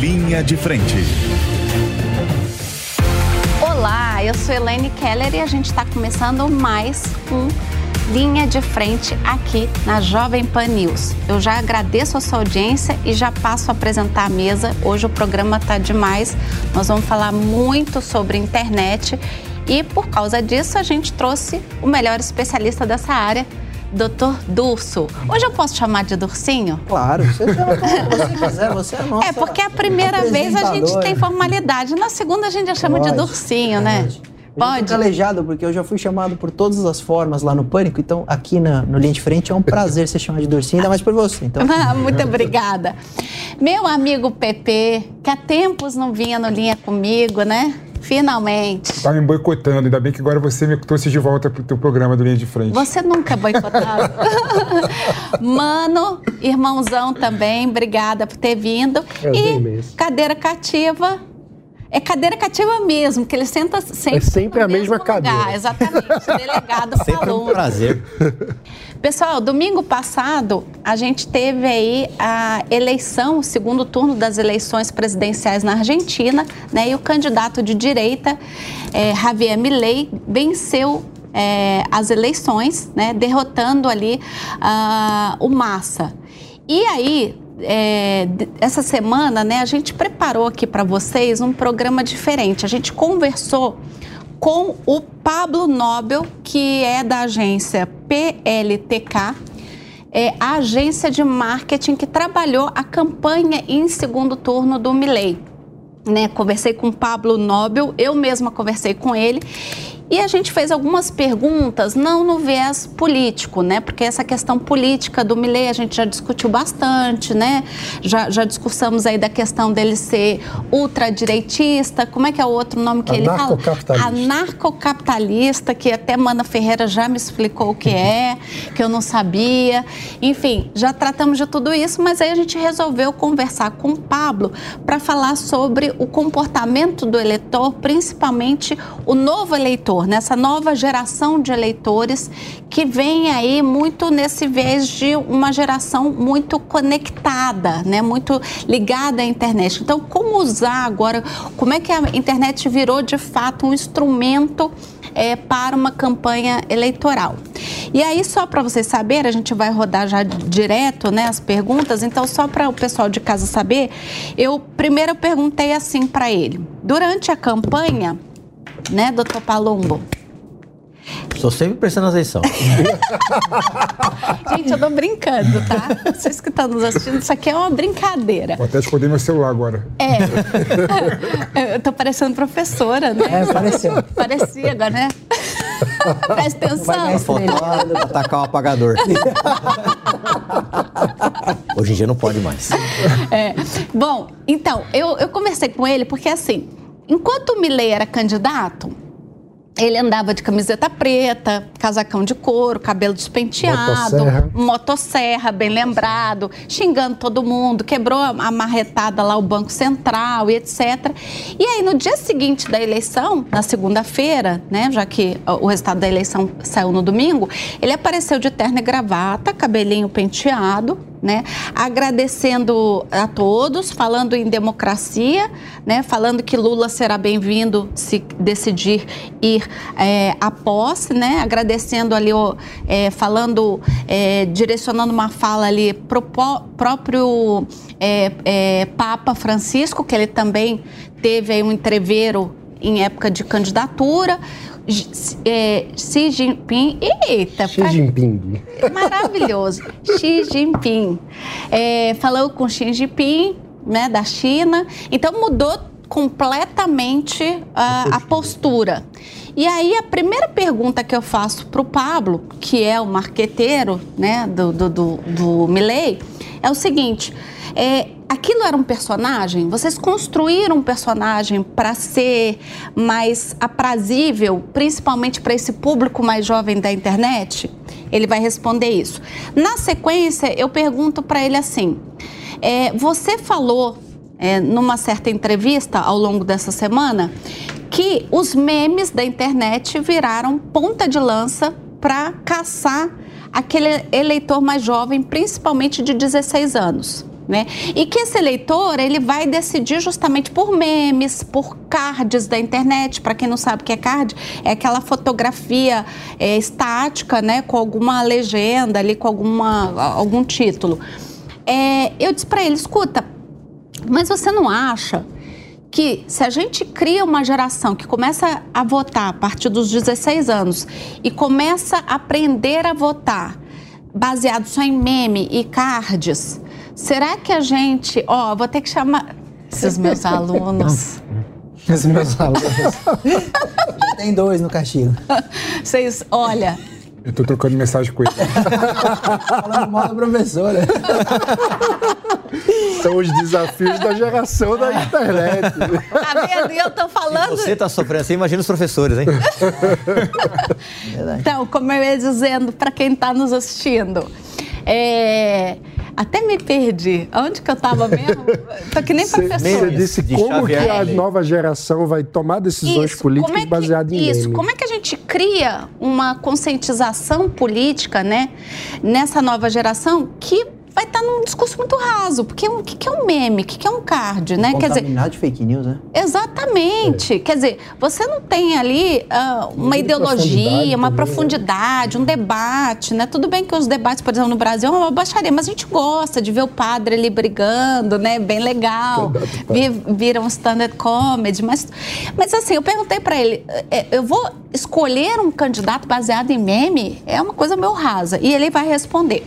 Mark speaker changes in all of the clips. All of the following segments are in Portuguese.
Speaker 1: Linha de Frente.
Speaker 2: Olá, eu sou Elaine Keller e a gente está começando mais um Linha de Frente aqui na Jovem Pan News. Eu já agradeço a sua audiência e já passo a apresentar a mesa. Hoje o programa está demais. Nós vamos falar muito sobre internet e por causa disso a gente trouxe o melhor especialista dessa área, Doutor Durso. Hoje eu posso chamar de Dursinho?
Speaker 3: Claro, você chama como você quiser, você é a nossa
Speaker 2: É, porque a primeira vez a gente tem formalidade, na segunda a gente já chama de
Speaker 3: Pode,
Speaker 2: Dursinho, né?
Speaker 3: Pode. Eu calejado, porque eu já fui chamado por todas as formas lá no Pânico, então aqui na, no Linha de Frente é um prazer ser chamado de Dursinho, ainda mais por você. Então.
Speaker 2: Ah, muito obrigada. Meu amigo Pepe, que há tempos não vinha no Linha comigo, né? Finalmente.
Speaker 4: Tá me boicotando, ainda bem que agora você me trouxe de volta pro teu programa do Linha de Frente.
Speaker 2: Você nunca é boicotado. Mano, irmãozão também, obrigada por ter vindo.
Speaker 5: Eu
Speaker 2: e
Speaker 5: mesmo.
Speaker 2: cadeira cativa. É cadeira cativa mesmo, que ele senta sempre.
Speaker 5: É sempre
Speaker 2: no
Speaker 5: a mesma
Speaker 2: lugar.
Speaker 5: cadeira.
Speaker 2: Exatamente. O delegado
Speaker 3: Sempre
Speaker 2: falou.
Speaker 3: um prazer.
Speaker 2: Pessoal, domingo passado a gente teve aí a eleição, o segundo turno das eleições presidenciais na Argentina, né? E o candidato de direita, eh, Javier Milei, venceu eh, as eleições, né? Derrotando ali ah, o Massa. E aí, é, essa semana, né, a gente preparou aqui para vocês um programa diferente. A gente conversou com o Pablo Nobel, que é da agência PLTK, é a agência de marketing que trabalhou a campanha em segundo turno do Milley. Né, conversei com Pablo Nobel, eu mesma conversei com ele e a gente fez algumas perguntas, não no viés político, né? Porque essa questão política do Milley a gente já discutiu bastante, né? Já, já discursamos aí da questão dele ser ultradireitista, como é que é o outro nome que ele fala?
Speaker 5: Anarcocapitalista.
Speaker 2: Anarcocapitalista, que até Mana Ferreira já me explicou o que é, que eu não sabia. Enfim, já tratamos de tudo isso, mas aí a gente resolveu conversar com o Pablo para falar sobre o comportamento do eleitor, principalmente o novo eleitor, nessa nova geração de eleitores que vem aí muito nesse vez de uma geração muito conectada, né? Muito ligada à internet. Então, como usar agora, como é que a internet virou de fato um instrumento é, para uma campanha eleitoral. E aí, só para vocês saberem, a gente vai rodar já direto né, as perguntas, então, só para o pessoal de casa saber, eu primeiro perguntei assim para ele: durante a campanha, né, doutor Palumbo?
Speaker 3: Estou sempre prestando atenção.
Speaker 2: Gente, eu tô brincando, tá? Vocês que estão nos assistindo, isso aqui é uma brincadeira.
Speaker 4: Vou até esconder meu celular agora.
Speaker 2: É. Eu tô parecendo professora, né?
Speaker 3: É, pareceu.
Speaker 2: Parecia agora, né? Presta
Speaker 3: Vai
Speaker 2: atenção.
Speaker 3: melhor. Atacar o apagador. Hoje em dia não pode mais.
Speaker 2: É. Bom, então, eu, eu conversei com ele porque, assim, enquanto o Milley era candidato, ele andava de camiseta preta, casacão de couro, cabelo despenteado,
Speaker 5: Motosserra.
Speaker 2: motosserra, bem lembrado, xingando todo mundo, quebrou a marretada lá o Banco Central e etc. E aí, no dia seguinte da eleição, na segunda-feira, né, já que o resultado da eleição saiu no domingo, ele apareceu de terno e gravata, cabelinho penteado, né, agradecendo a todos, falando em democracia, né, falando que Lula será bem-vindo se decidir ir é, à posse, né, agradecendo ali, o, é, falando, é, direcionando uma fala ali pro próprio é, é, Papa Francisco, que ele também teve aí um entreveiro em época de candidatura. É, Xi Jinping, eita,
Speaker 5: Xi Jinping.
Speaker 2: Maravilhoso. Xi Jinping. É, falou com Xi Jinping, né, da China. Então mudou completamente a, a postura. E aí a primeira pergunta que eu faço para o Pablo, que é o marqueteiro né, do, do, do, do Milley, é o seguinte: é, aquilo era um personagem? Vocês construíram um personagem para ser mais aprazível, principalmente para esse público mais jovem da internet? Ele vai responder isso. Na sequência, eu pergunto para ele assim: é, você falou é, numa certa entrevista ao longo dessa semana que os memes da internet viraram ponta de lança para caçar aquele eleitor mais jovem, principalmente de 16 anos. Né? E que esse eleitor ele vai decidir justamente por memes, por cards da internet. Para quem não sabe o que é card, é aquela fotografia é, estática, né, com alguma legenda ali, com alguma, algum título. É, eu disse para ele, escuta, mas você não acha que se a gente cria uma geração que começa a votar a partir dos 16 anos e começa a aprender a votar baseado só em meme e cards, será que a gente, ó, vou ter que chamar esses meus alunos.
Speaker 3: Esses meus alunos. Já tem dois no castigo.
Speaker 2: Vocês, olha,
Speaker 4: Eu tô trocando mensagem com ele.
Speaker 3: Falando mal da professora.
Speaker 5: São os desafios da geração da internet.
Speaker 2: tá vendo? E eu tô falando.
Speaker 6: Você está sofrendo assim, imagina os professores, hein?
Speaker 2: Então, como eu ia dizendo para quem está nos assistindo, é, até me perdi. Onde que eu estava mesmo? Tô que nem
Speaker 5: Você
Speaker 2: professor.
Speaker 5: disse
Speaker 6: de
Speaker 5: como que a nova geração vai tomar decisões
Speaker 2: como
Speaker 5: políticas
Speaker 2: é que-
Speaker 5: baseadas em
Speaker 2: Isso,
Speaker 5: meme.
Speaker 2: como é que a gente cria uma conscientização política, né, nessa nova geração que vai estar num discurso muito raso, porque o que que é um meme, o que que é um card, né? Quer dizer,
Speaker 3: de fake news, né?
Speaker 2: Exatamente. Quer dizer, você não tem ali ah, uma ideologia,
Speaker 5: profundidade
Speaker 2: uma
Speaker 5: também,
Speaker 2: profundidade, um debate, né? Tudo bem que os debates, por exemplo, no Brasil é uma baixaria, mas a gente gosta de ver o padre ali brigando, né? Bem legal. Vi- Vira um stand-up comedy, mas, mas assim, eu perguntei pra ele, é, eu vou escolher um candidato baseado em meme? É uma coisa meio rasa. E ele vai responder.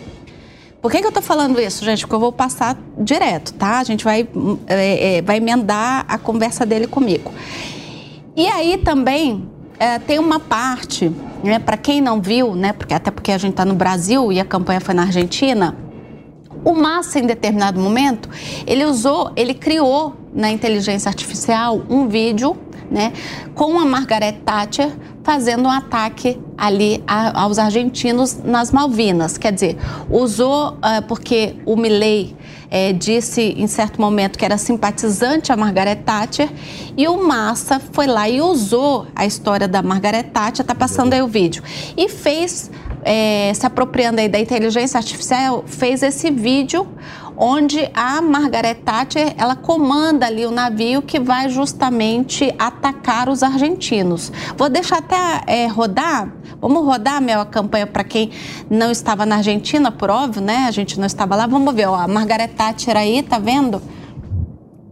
Speaker 2: Por que, que eu tô falando isso, gente? Porque eu vou passar direto, tá? A gente vai, é, é, vai emendar a conversa dele comigo. E aí também é, tem uma parte, né, para quem não viu, né, porque até porque a gente está no Brasil e a campanha foi na Argentina, o Massa, em determinado momento, ele usou, ele criou na inteligência artificial um vídeo né, com a Margaret Thatcher fazendo um ataque ali a- aos argentinos nas Malvinas. Quer dizer, usou ah, porque o Milley eh, disse em certo momento que era simpatizante a Margaret Thatcher e o Massa foi lá e usou a história da Margaret Thatcher, está passando aí o vídeo, e fez é, se apropriando aí da inteligência artificial, fez esse vídeo onde a Margaret Thatcher ela comanda ali o navio que vai justamente atacar os argentinos. Vou deixar até é, rodar. Vamos rodar, Mel, a campanha para quem não estava na Argentina, por óbvio, né? A gente não estava lá. Vamos ver, ó, a Margaret Thatcher aí, tá vendo?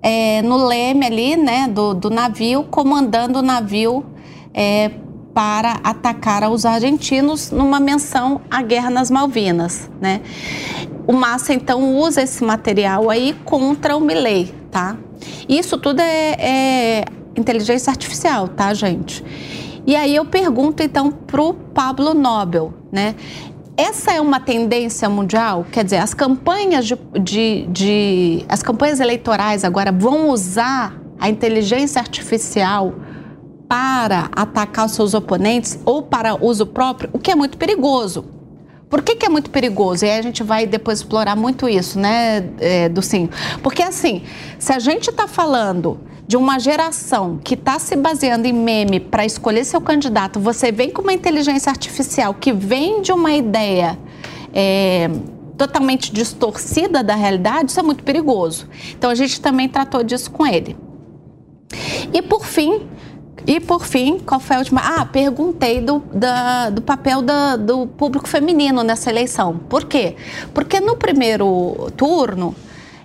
Speaker 2: é, no leme ali, né, do, do navio, comandando o navio é, para atacar os argentinos numa menção à guerra nas Malvinas, né? O Massa então usa esse material aí contra o Milley, tá? Isso tudo é, é inteligência artificial, tá, gente? E aí eu pergunto então pro Pablo Nobel, né? Essa é uma tendência mundial? Quer dizer, as campanhas de, de, de- as campanhas eleitorais agora vão usar a inteligência artificial para atacar os seus oponentes ou para uso próprio, o que é muito perigoso. Por que, que é muito perigoso? E aí a gente vai depois explorar muito isso, né, é, Ducinho? Porque assim, se a gente está falando de uma geração que está se baseando em meme para escolher seu candidato, você vem com uma inteligência artificial que vem de uma ideia é, totalmente distorcida da realidade, isso é muito perigoso. Então a gente também tratou disso com ele. E por fim, e por fim, qual foi a última? Ah, perguntei do, da- do papel da- do público feminino nessa eleição. Por quê? Porque no primeiro turno,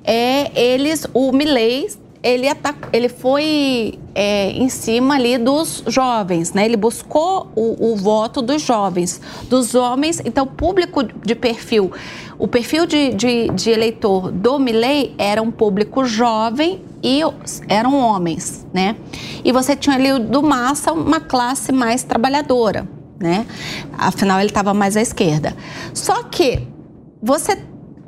Speaker 2: é, eles, o Milley, ele, atac- ele foi é, em cima ali dos jovens, né? Ele buscou o, o voto dos jovens, dos homens. Então, público de perfil, o perfil de, de, de eleitor do Milley era um público jovem e eram homens, né? E você tinha ali do Massa uma classe mais trabalhadora, né? Afinal, ele estava mais à esquerda. Só que você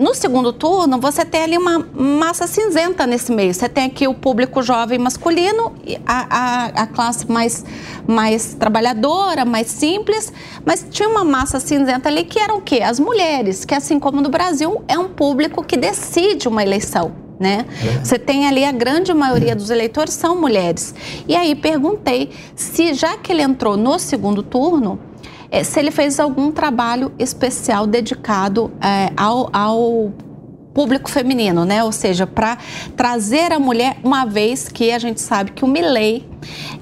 Speaker 2: no segundo turno, você tem ali uma massa cinzenta nesse meio. Você tem aqui o público jovem masculino, a, a, a classe mais, mais trabalhadora, mais simples, mas tinha uma massa cinzenta ali que eram o quê? As mulheres, que assim como no Brasil, é um público que decide uma eleição. Né? Você tem ali a grande maioria dos eleitores são mulheres. E aí perguntei se, já que ele entrou no segundo turno, eh, se ele fez algum trabalho especial dedicado eh, ao, ao público feminino, né? Ou seja, para trazer a mulher, uma vez que a gente sabe que o Milley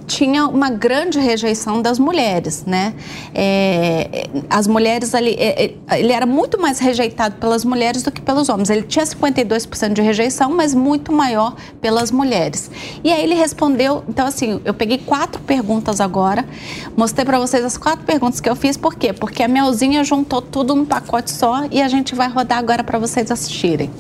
Speaker 2: tinha uma grande rejeição das mulheres, né? É, as mulheres ali, é, é, ele era muito mais rejeitado pelas mulheres do que pelos homens. Ele tinha 52% de rejeição, mas muito maior pelas mulheres. E aí ele respondeu, então assim, eu peguei quatro perguntas agora, mostrei para vocês as quatro perguntas que eu fiz, por quê? Porque a Melzinha juntou tudo num pacote só e a gente vai rodar agora para vocês assistirem.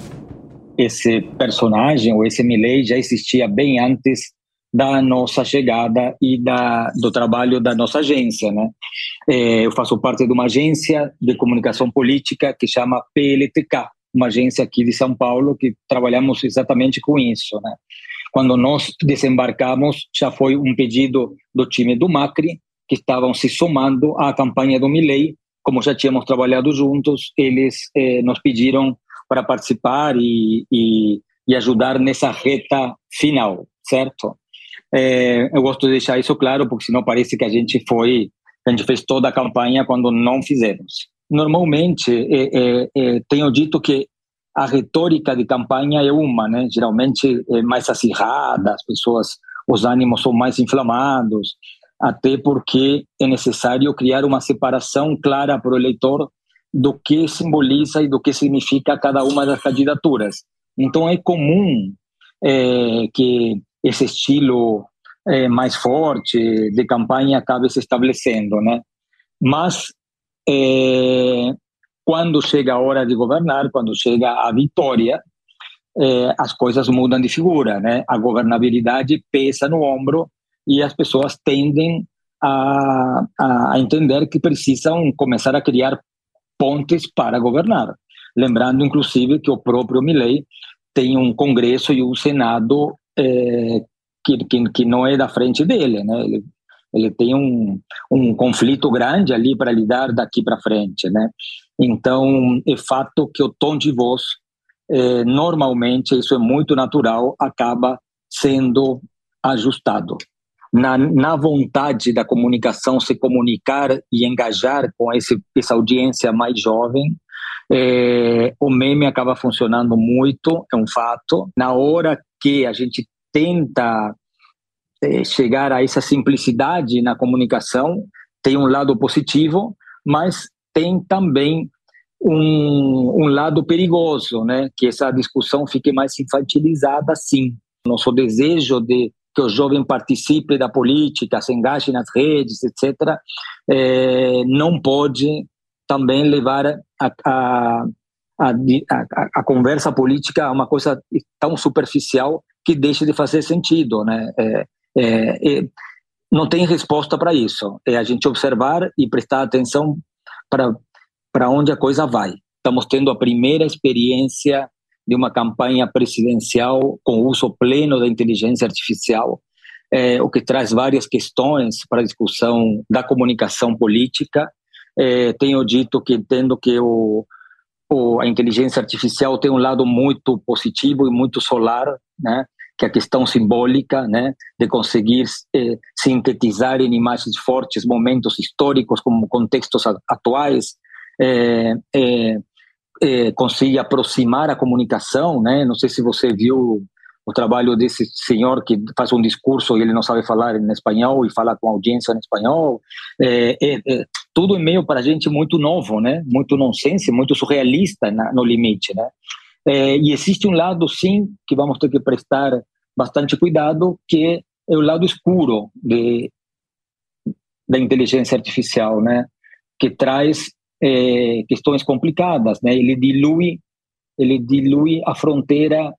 Speaker 7: Esse personagem, ou esse Milley, já existia bem antes da nossa chegada e da, do trabalho da nossa agência. Né? É, eu faço parte de uma agência de comunicação política que chama PLTK, uma agência aqui de São Paulo que trabalhamos exatamente com isso. Né? Quando nós desembarcamos, já foi um pedido do time do Macri, que estavam se somando à campanha do Milley, como já tínhamos trabalhado juntos, eles eh, nos pediram para participar e, e, e ajudar nessa reta final, certo? É, eu gosto de deixar isso claro, porque senão parece que a gente foi, a gente fez toda a campanha quando não fizemos. Normalmente, é, é, tenho dito que a retórica de campanha é uma, né? Geralmente é mais acirrada, as pessoas, os ânimos são mais inflamados, até porque é necessário criar uma separação clara para o eleitor do que simboliza e do que significa cada uma das candidaturas. Então é comum é, que esse estilo é, mais forte de campanha acabe se estabelecendo, né? Mas é, quando chega a hora de governar, quando chega a vitória, é, as coisas mudam de figura, né? A governabilidade pesa no ombro e as pessoas tendem a, a entender que precisam começar a criar pontes para governar. Lembrando, inclusive, que o próprio Milley tem um Congresso e um Senado é, que, que, que, não é da frente dele, né? Ele, ele tem um, um conflito grande ali para lidar daqui para frente, né? Então, é fato que o tom de voz, é, normalmente, isso é muito natural, acaba sendo ajustado. Na, na vontade da comunicação se comunicar e engajar com esse, essa audiência mais jovem, é, o meme acaba funcionando muito, é um fato. Na hora que a gente tenta é, chegar a essa simplicidade na comunicação, tem um lado positivo, mas tem também um, um lado perigoso, né? Que essa discussão fique mais infantilizada, sim. Nosso desejo de que o jovem participe da política, se engaje nas redes, etc., é, não pode também levar a, a, a, a, conversa política a uma coisa tão superficial que deixe de fazer sentido, né? É, é, é não tem resposta para isso. É a gente observar e prestar atenção para para onde a coisa vai. Estamos tendo a primeira experiência de uma campanha presidencial com uso pleno da inteligência artificial, é, o que traz várias questões para a discussão da comunicação política. É, tenho dito que entendo que o, a inteligência artificial tem um lado muito positivo e muito solar, né? que é a questão simbólica, né, de conseguir eh, sintetizar em imagens fortes momentos históricos como contextos atuais, é, é, é, consegue aproximar a comunicação, né? Não sei se você viu o trabalho desse senhor que faz um discurso e ele não sabe falar em espanhol e fala com a audiência em espanhol. É, é, é, tudo em meio para a gente muito novo, né? Muito nonsense, muito surrealista na, no limite, né? É, e existe um lado, sim, que vamos ter que prestar bastante cuidado, que é o lado escuro de, da inteligência artificial, né? Que traz é, questões complicadas, né? Ele dilui, ele dilui a fronteira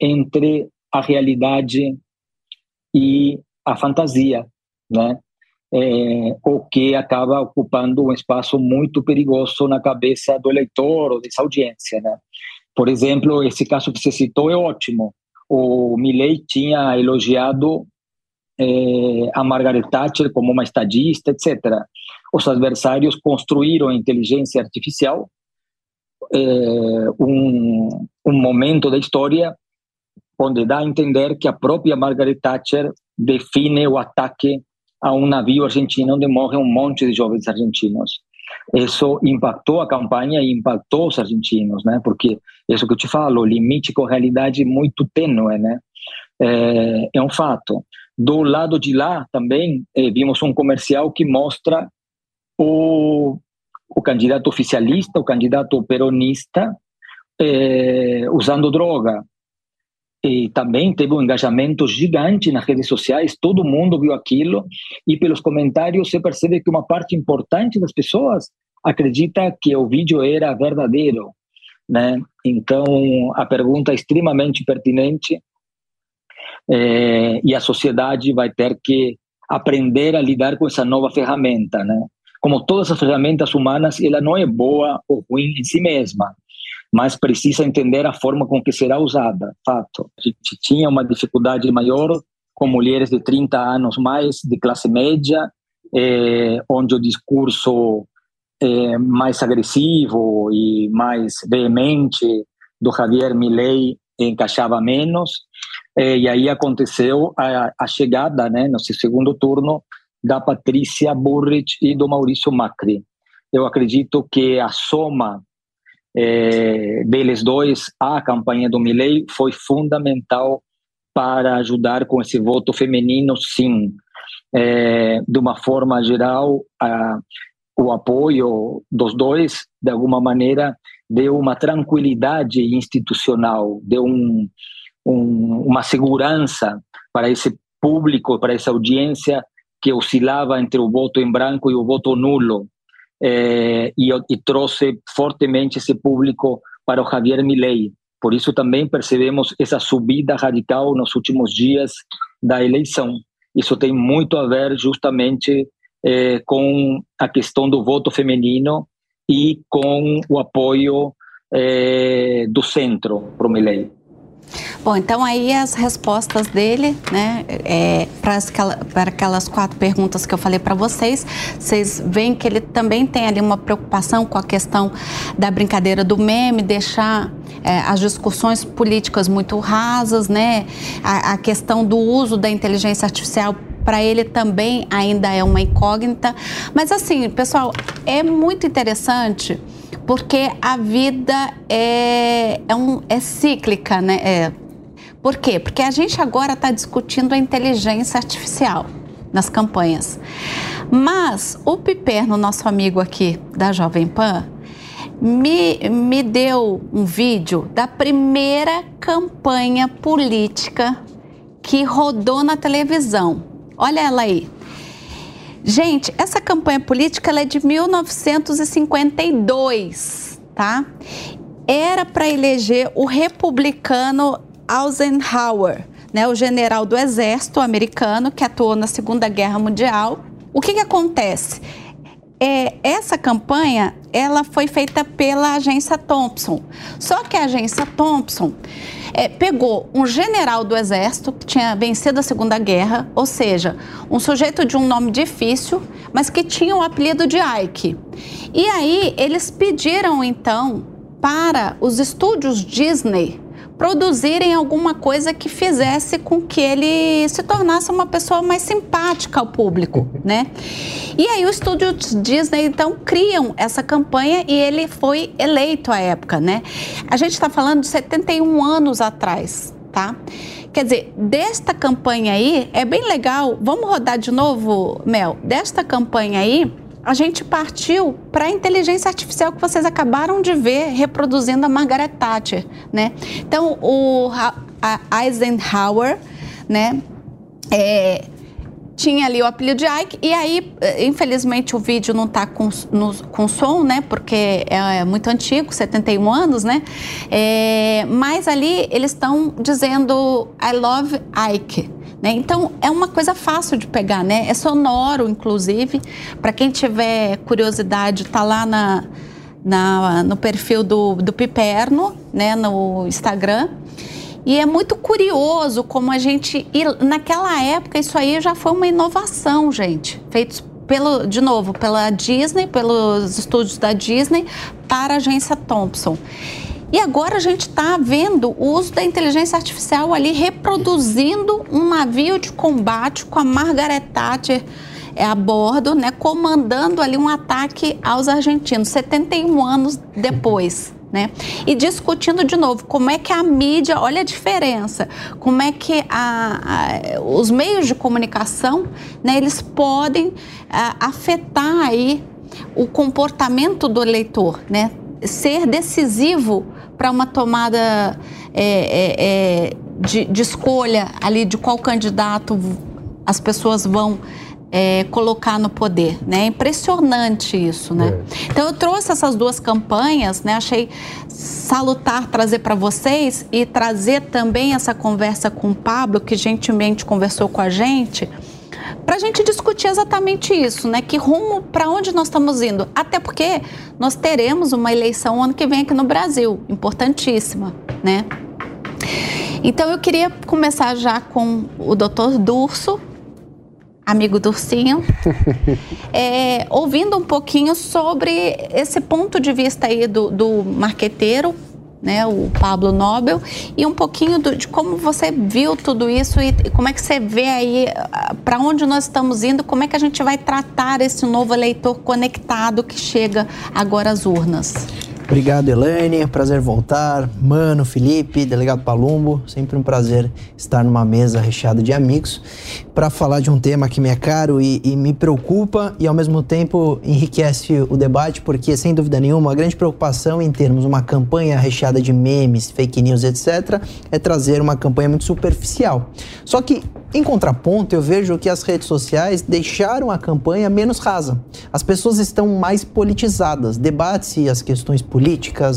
Speaker 7: entre a realidade e a fantasia, né? É, o que acaba ocupando um espaço muito perigoso na cabeça do eleitor ou dessa audiência, né? Por exemplo, esse caso que você citou é ótimo. O Milley tinha elogiado é, a Margaret Thatcher como uma estadista, etc. Os adversários construíram inteligência artificial, é, um, um momento da história onde dá a entender que a própria Margaret Thatcher define o ataque a um navio argentino onde morre um monte de jovens argentinos. isso impactou a campanha e impactou os argentinos, né? Porque isso que eu te falo, o limite com a realidade é muito tênue, né? É, é um fato. Do lado de lá também eh, vimos um comercial que mostra o, o candidato oficialista, o candidato peronista eh, usando droga. E também teve um engajamento gigante nas redes sociais, todo mundo viu aquilo, e pelos comentários se percebe que uma parte importante das pessoas acredita que o vídeo era verdadeiro. Né? Então, a pergunta é extremamente pertinente é, e a sociedade vai ter que aprender a lidar com essa nova ferramenta, né? Como todas as ferramentas humanas, ela não é boa ou ruim em si mesma, mas precisa entender a forma com que será usada. Fato. A gente tinha uma dificuldade maior com mulheres de 30 anos mais, de classe média, é, onde o discurso é, mais agressivo e mais veemente do Javier Milei encaixava menos. É, e aí aconteceu a, a chegada, né, no segundo turno, da Patrícia Burrich e do Maurício Macri. Eu acredito que a soma é, deles dois à campanha do Milley foi fundamental para ajudar com esse voto feminino, sim. É, de uma forma geral, a, o apoio dos dois, de alguma maneira, deu uma tranquilidade institucional, deu um, um, uma segurança para esse público, para essa audiência que oscilava entre o voto em branco e o voto nulo, eh, e, e, trouxe fortemente esse público para o Javier Milei. Por isso também percebemos essa subida radical nos últimos dias da eleição. Isso tem muito a ver justamente eh, com a questão do voto feminino e com o apoio eh, do centro para o Milei.
Speaker 2: Bom, então aí as respostas dele, né, é, para aquelas quatro perguntas que eu falei para vocês, vocês veem que ele também tem ali uma preocupação com a questão da brincadeira do meme, deixar é, as discussões políticas muito rasas, né, a, a questão do uso da inteligência artificial para ele também ainda é uma incógnita. Mas assim, pessoal, é muito interessante porque a vida é, é, um, é cíclica, né? É. Por quê? Porque a gente agora está discutindo a inteligência artificial nas campanhas. Mas o Piperno, nosso amigo aqui da Jovem Pan, me, me deu um vídeo da primeira campanha política que rodou na televisão. Olha ela aí. Gente, essa campanha política é de 1952, tá? Era para eleger o republicano Eisenhower, né, o general do exército americano que atuou na Segunda Guerra Mundial. O que, que acontece? É, essa campanha ela foi feita pela agência Thompson. Só que a agência Thompson é, pegou um general do exército que tinha vencido a Segunda Guerra, ou seja, um sujeito de um nome difícil, mas que tinha o apelido de Ike. E aí eles pediram então para os estúdios Disney produzirem alguma coisa que fizesse com que ele se tornasse uma pessoa mais simpática ao público, né? E aí o estúdio Disney então criam essa campanha e ele foi eleito à época, né? A gente está falando de 71 anos atrás, tá? Quer dizer, desta campanha aí é bem legal. Vamos rodar de novo, Mel? Desta campanha aí a gente partiu para a inteligência artificial que vocês acabaram de ver reproduzindo a Margaret Thatcher, né? Então, o Eisenhower, né, é, tinha ali o apelido de Ike, e aí, eh, infelizmente, o vídeo não está com, com som, né? Porque é, é muito antigo, 71 anos, né? É, mas ali eles estão dizendo I love Ike. Né? Então, é uma coisa fácil de pegar, né? É sonoro, inclusive. Para quem tiver curiosidade, tá lá na, na, no perfil do, do Piperno, né? no Instagram. E é muito curioso como a gente. Naquela época, isso aí já foi uma inovação, gente. Feitos pelo, de novo, pela Disney, pelos estúdios da Disney, para a agência Thompson. E agora a gente está vendo o uso da inteligência artificial ali reproduzindo um navio de combate com a Margaret Thatcher é, a bordo, né, comandando ali um ataque aos argentinos, 71 anos depois. Né? E discutindo de novo como é que a mídia, olha a diferença, como é que a, a, os meios de comunicação, né, eles podem a, afetar aí o comportamento do eleitor, né? ser decisivo para uma tomada é, é, é, de, de, escolha ali de qual candidato as pessoas vão é, colocar no poder, né? É impressionante isso, né? É. Então eu trouxe essas duas campanhas, né? Achei salutar trazer para vocês e trazer também essa conversa com o Pablo, que gentilmente conversou com a gente para a gente discutir exatamente isso, né? Que rumo, para onde nós estamos indo? Até porque nós teremos uma eleição ano que vem aqui no Brasil, importantíssima, né? Então eu queria começar já com o doutor Durso, amigo Dursinho, é, ouvindo um pouquinho sobre esse ponto de vista aí do, do marqueteiro né, o Pablo Nobel, e um pouquinho do, de como você viu tudo isso e como é que você vê aí ah, para onde nós estamos indo, como é que a gente vai tratar esse novo eleitor conectado que chega agora às urnas.
Speaker 3: Obrigado, Elaine. Prazer voltar. Mano, Felipe, delegado Palumbo. Sempre um prazer estar numa mesa recheada de amigos para falar de um tema que me é caro e, e, me preocupa e ao mesmo tempo enriquece o debate, porque sem dúvida nenhuma a grande preocupação em termos uma campanha recheada de memes, fake news, etc., é trazer uma campanha muito superficial. Só que em contraponto, eu vejo que as redes sociais deixaram a campanha menos rasa. As pessoas estão mais politizadas. Debate-se as questões políticas,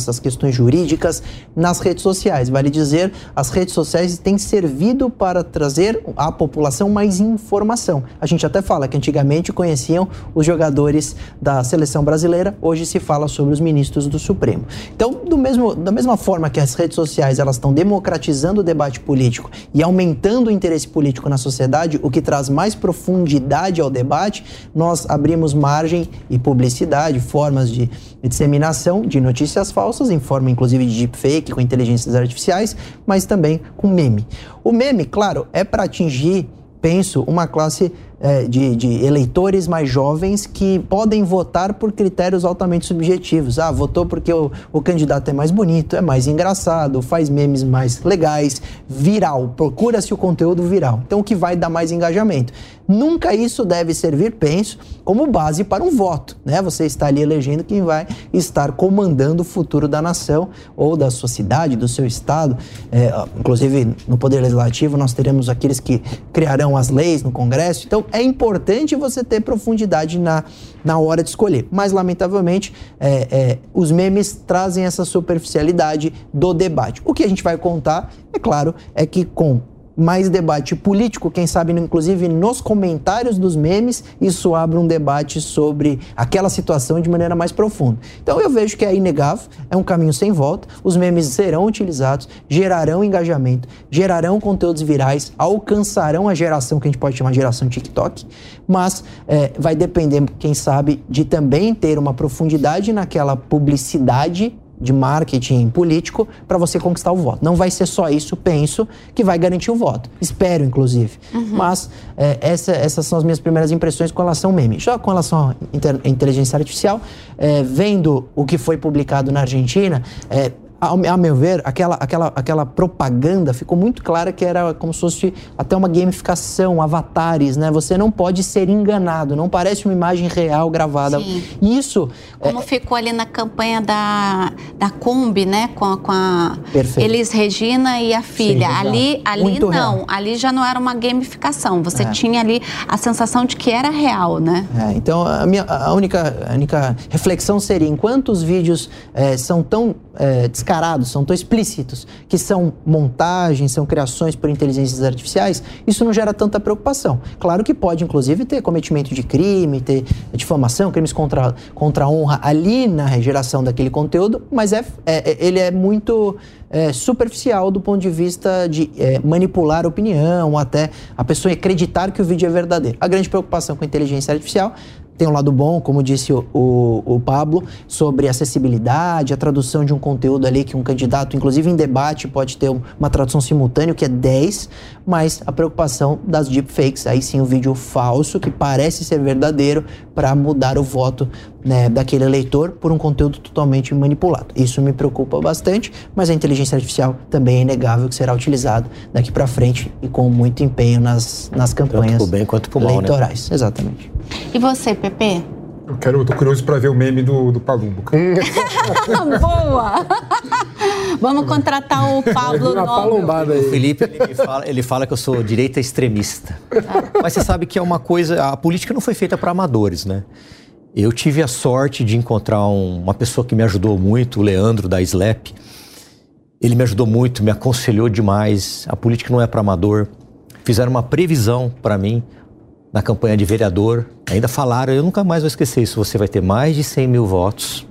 Speaker 3: as questões jurídicas nas redes sociais. Vale dizer, as redes sociais têm servido para trazer à população mais informação. A gente até fala que antigamente conheciam os jogadores da seleção brasileira, hoje se fala sobre os ministros do Supremo. Então, do mesmo, da mesma forma que as redes sociais elas estão democratizando o debate político e aumentando o interesse político na sociedade, o que traz mais profundidade ao debate, nós abrimos margem e publicidade, formas de disseminação de notícias falsas, em forma inclusive de deepfake, com inteligências artificiais, mas também com meme. O meme, claro, é para atingir, penso, uma classe é, de, de, eleitores mais jovens que podem votar por critérios altamente subjetivos. Ah, votou porque o, o candidato é mais bonito, é mais engraçado, faz memes mais legais, viral, procura-se o conteúdo viral. Então, o que vai dar mais engajamento? Nunca isso deve servir, penso, como base para um voto. Né? Você está ali elegendo quem vai estar comandando o futuro da nação ou da sua cidade, do seu estado. É, inclusive, no Poder Legislativo, nós teremos aqueles que criarão as leis no Congresso. Então, é importante você ter profundidade na, na hora de escolher. Mas, lamentavelmente, é, é, os memes trazem essa superficialidade do debate. O que a gente vai contar, é claro, é que com mais debate político, quem sabe inclusive nos comentários dos memes, isso abre um debate sobre aquela situação de maneira mais profunda. Então eu vejo que é inegável, é um caminho sem volta, os memes serão utilizados, gerarão engajamento, gerarão conteúdos virais, alcançarão a geração que a gente pode chamar de geração TikTok, mas é, vai depender, quem sabe, de também ter uma profundidade naquela publicidade de marketing político para você conquistar o voto. Não vai ser só isso, penso, que vai garantir o voto. Espero, inclusive. Uhum. Mas é, essa, essas são as minhas primeiras impressões com relação ao meme. Já com relação à inteligência artificial, é, vendo o que foi publicado na Argentina, é, a, meu ver, aquela, aquela, aquela propaganda ficou muito clara que era como se fosse até uma gamificação, avatares, né? Você não pode ser enganado, não parece uma imagem real gravada. Sim. Isso.
Speaker 2: Como é... ficou ali na campanha da, da Kombi, né? Com a, com a Elis Regina e a filha. Sim, ali ali muito não, real. ali já não era uma gamificação. Você é. tinha ali a sensação de que era real, né?
Speaker 3: É, então, a, minha, a, única, a única reflexão seria: enquanto os vídeos é, são tão é, descarados, são tão explícitos, que são montagens, são criações por inteligências artificiais, isso não gera tanta preocupação. Claro que pode, inclusive, ter cometimento de crime, ter difamação, crimes contra, contra a honra ali na geração daquele conteúdo, mas é, é, é ele é muito é, superficial do ponto de vista de é, manipular opinião, até a pessoa acreditar que o vídeo é verdadeiro. A grande preocupação com a inteligência artificial tem um lado bom, como disse o, o, o, Pablo, sobre acessibilidade, a tradução de um conteúdo ali que um candidato, inclusive em debate, pode ter uma tradução simultânea, que é 10, mas a preocupação das deepfakes, aí sim o vídeo falso que parece ser verdadeiro para mudar o voto né, daquele eleitor por um conteúdo totalmente manipulado. Isso me preocupa bastante, mas a inteligência artificial também é inegável que será utilizada daqui para frente e com muito empenho nas, nas campanhas
Speaker 6: Tanto bem quanto pro mal, né?
Speaker 3: eleitorais. Né? Exatamente.
Speaker 2: E você, Pepe?
Speaker 4: Eu quero, eu tô curioso para ver o meme do, do Palumbo.
Speaker 2: Boa! Vamos contratar o Pablo
Speaker 5: aí.
Speaker 6: O Felipe, ele fala, ele fala que eu sou direita extremista. Mas você sabe que é uma coisa... A política não foi feita para amadores, né? Eu tive a sorte de encontrar um, uma pessoa que me ajudou muito, o Leandro, da SLAP. Ele me ajudou muito, me aconselhou demais. A política não é para amador. Fizeram uma previsão para mim na campanha de vereador. Ainda falaram, eu nunca mais vou esquecer isso, você vai ter mais de 100 mil votos.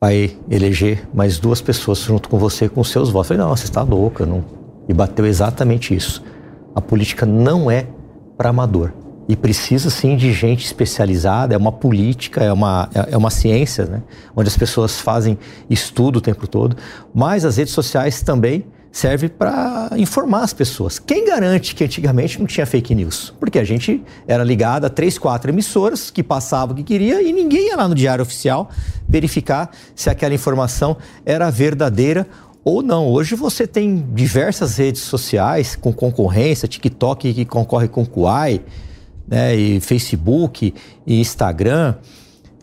Speaker 6: Vai eleger mais duas pessoas junto com você com seus votos. Eu falei, não, você está louca. Não. E bateu exatamente isso. A política não é para amador. E precisa sim de gente especializada, é uma política, é uma, é uma ciência, né? onde as pessoas fazem estudo o tempo todo. Mas as redes sociais também serve para informar as pessoas. Quem garante que antigamente não tinha fake news? Porque a gente era ligado a três, quatro emissoras que passavam o que queria e ninguém ia lá no Diário Oficial verificar se aquela informação era verdadeira ou não. Hoje você tem diversas redes sociais com concorrência, TikTok que concorre com Kuai, né, e Facebook e Instagram.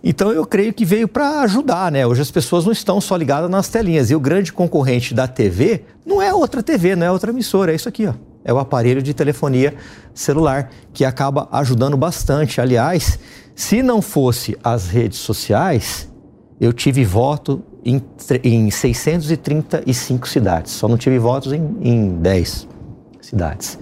Speaker 6: Então eu creio que veio para ajudar, né? Hoje as pessoas não estão só ligadas nas telinhas. E o grande concorrente da TV não é outra TV, não é outra emissora, é isso aqui, ó. É o aparelho de telefonia celular, que acaba ajudando bastante. Aliás, se não fosse as redes sociais, eu tive voto em, em 635 cidades. Só não tive votos em, em 10 cidades.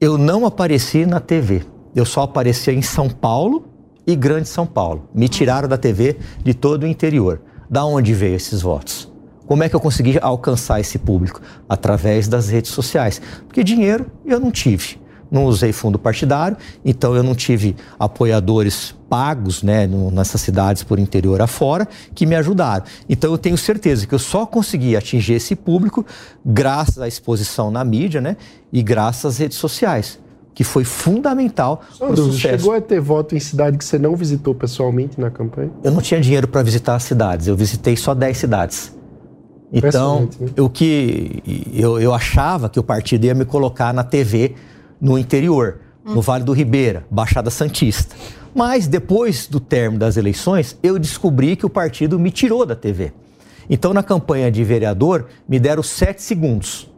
Speaker 6: Eu não apareci na TV. Eu só aparecia em São Paulo e Grande São Paulo. Me tiraram da TV de todo o interior. Da onde veio esses votos? Como é que eu consegui alcançar esse público? Através das redes sociais. Porque dinheiro eu não tive. Não usei fundo partidário, então eu não tive apoiadores pagos né, nessas cidades por interior afora que me ajudaram. Então eu tenho certeza que eu só consegui atingir esse público graças à exposição na mídia né, e graças às redes sociais que foi fundamental para o sucesso.
Speaker 5: Chegou a ter voto em cidade que você não visitou pessoalmente na campanha?
Speaker 6: Eu não tinha dinheiro para visitar as cidades, eu visitei só 10 cidades. Então, né? o que eu, eu achava que o partido ia me colocar na TV no interior, hum. no Vale do Ribeira, Baixada Santista. Mas depois do término das eleições, eu descobri que o partido me tirou da TV. Então, na campanha de vereador, me deram sete segundos.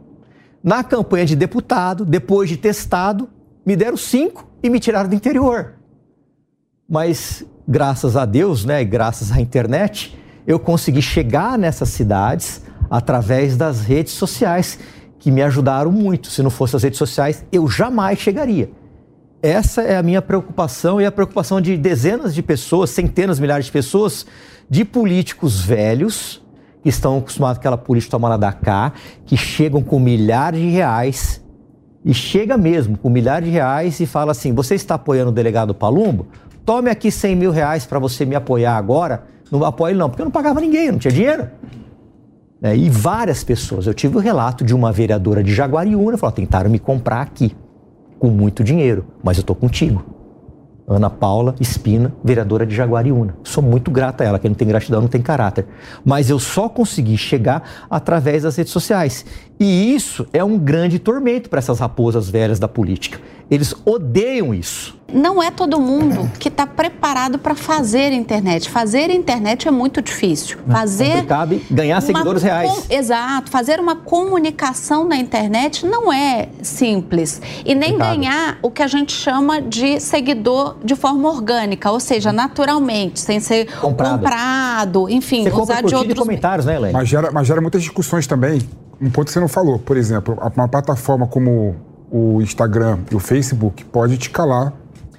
Speaker 6: Na campanha de deputado, depois de testado, me deram cinco e me tiraram do interior. Mas graças a Deus, né, graças à internet, eu consegui chegar nessas cidades através das redes sociais, que me ajudaram muito. Se não fossem as redes sociais, eu jamais chegaria. Essa é a minha preocupação e a preocupação de dezenas de pessoas, centenas, milhares de pessoas, de políticos velhos, que estão acostumados com aquela política tomada da cá, que chegam com milhares de reais e chega mesmo com milhares de reais e fala assim: você está apoiando o delegado Palumbo? Tome aqui 100 mil reais para você me apoiar agora. Não apoio ele não, porque eu não pagava ninguém, não tinha dinheiro. É, e várias pessoas. Eu tive o relato de uma vereadora de Jaguariúna, falou: tentaram me comprar aqui, com muito dinheiro, mas eu estou contigo. Ana Paula Espina, vereadora de Jaguariúna. Sou muito grata a ela, quem não tem gratidão não tem caráter. Mas eu só consegui chegar através das redes sociais. E isso é um grande tormento para essas raposas velhas da política. Eles odeiam isso
Speaker 2: não é todo mundo que está preparado para fazer internet. Fazer internet é muito difícil. Fazer
Speaker 6: cabe ganhar seguidores
Speaker 2: com...
Speaker 6: reais.
Speaker 2: Exato. Fazer uma comunicação na internet não é simples. E nem ganhar o que a gente chama de seguidor de forma orgânica, ou seja, naturalmente, sem ser comprado, comprado enfim,
Speaker 6: você usar de outros comentários, né, Helene?
Speaker 4: Mas gera, mas gera muitas discussões também. Um ponto que você não falou, por exemplo, uma plataforma como o Instagram e o Facebook pode te calar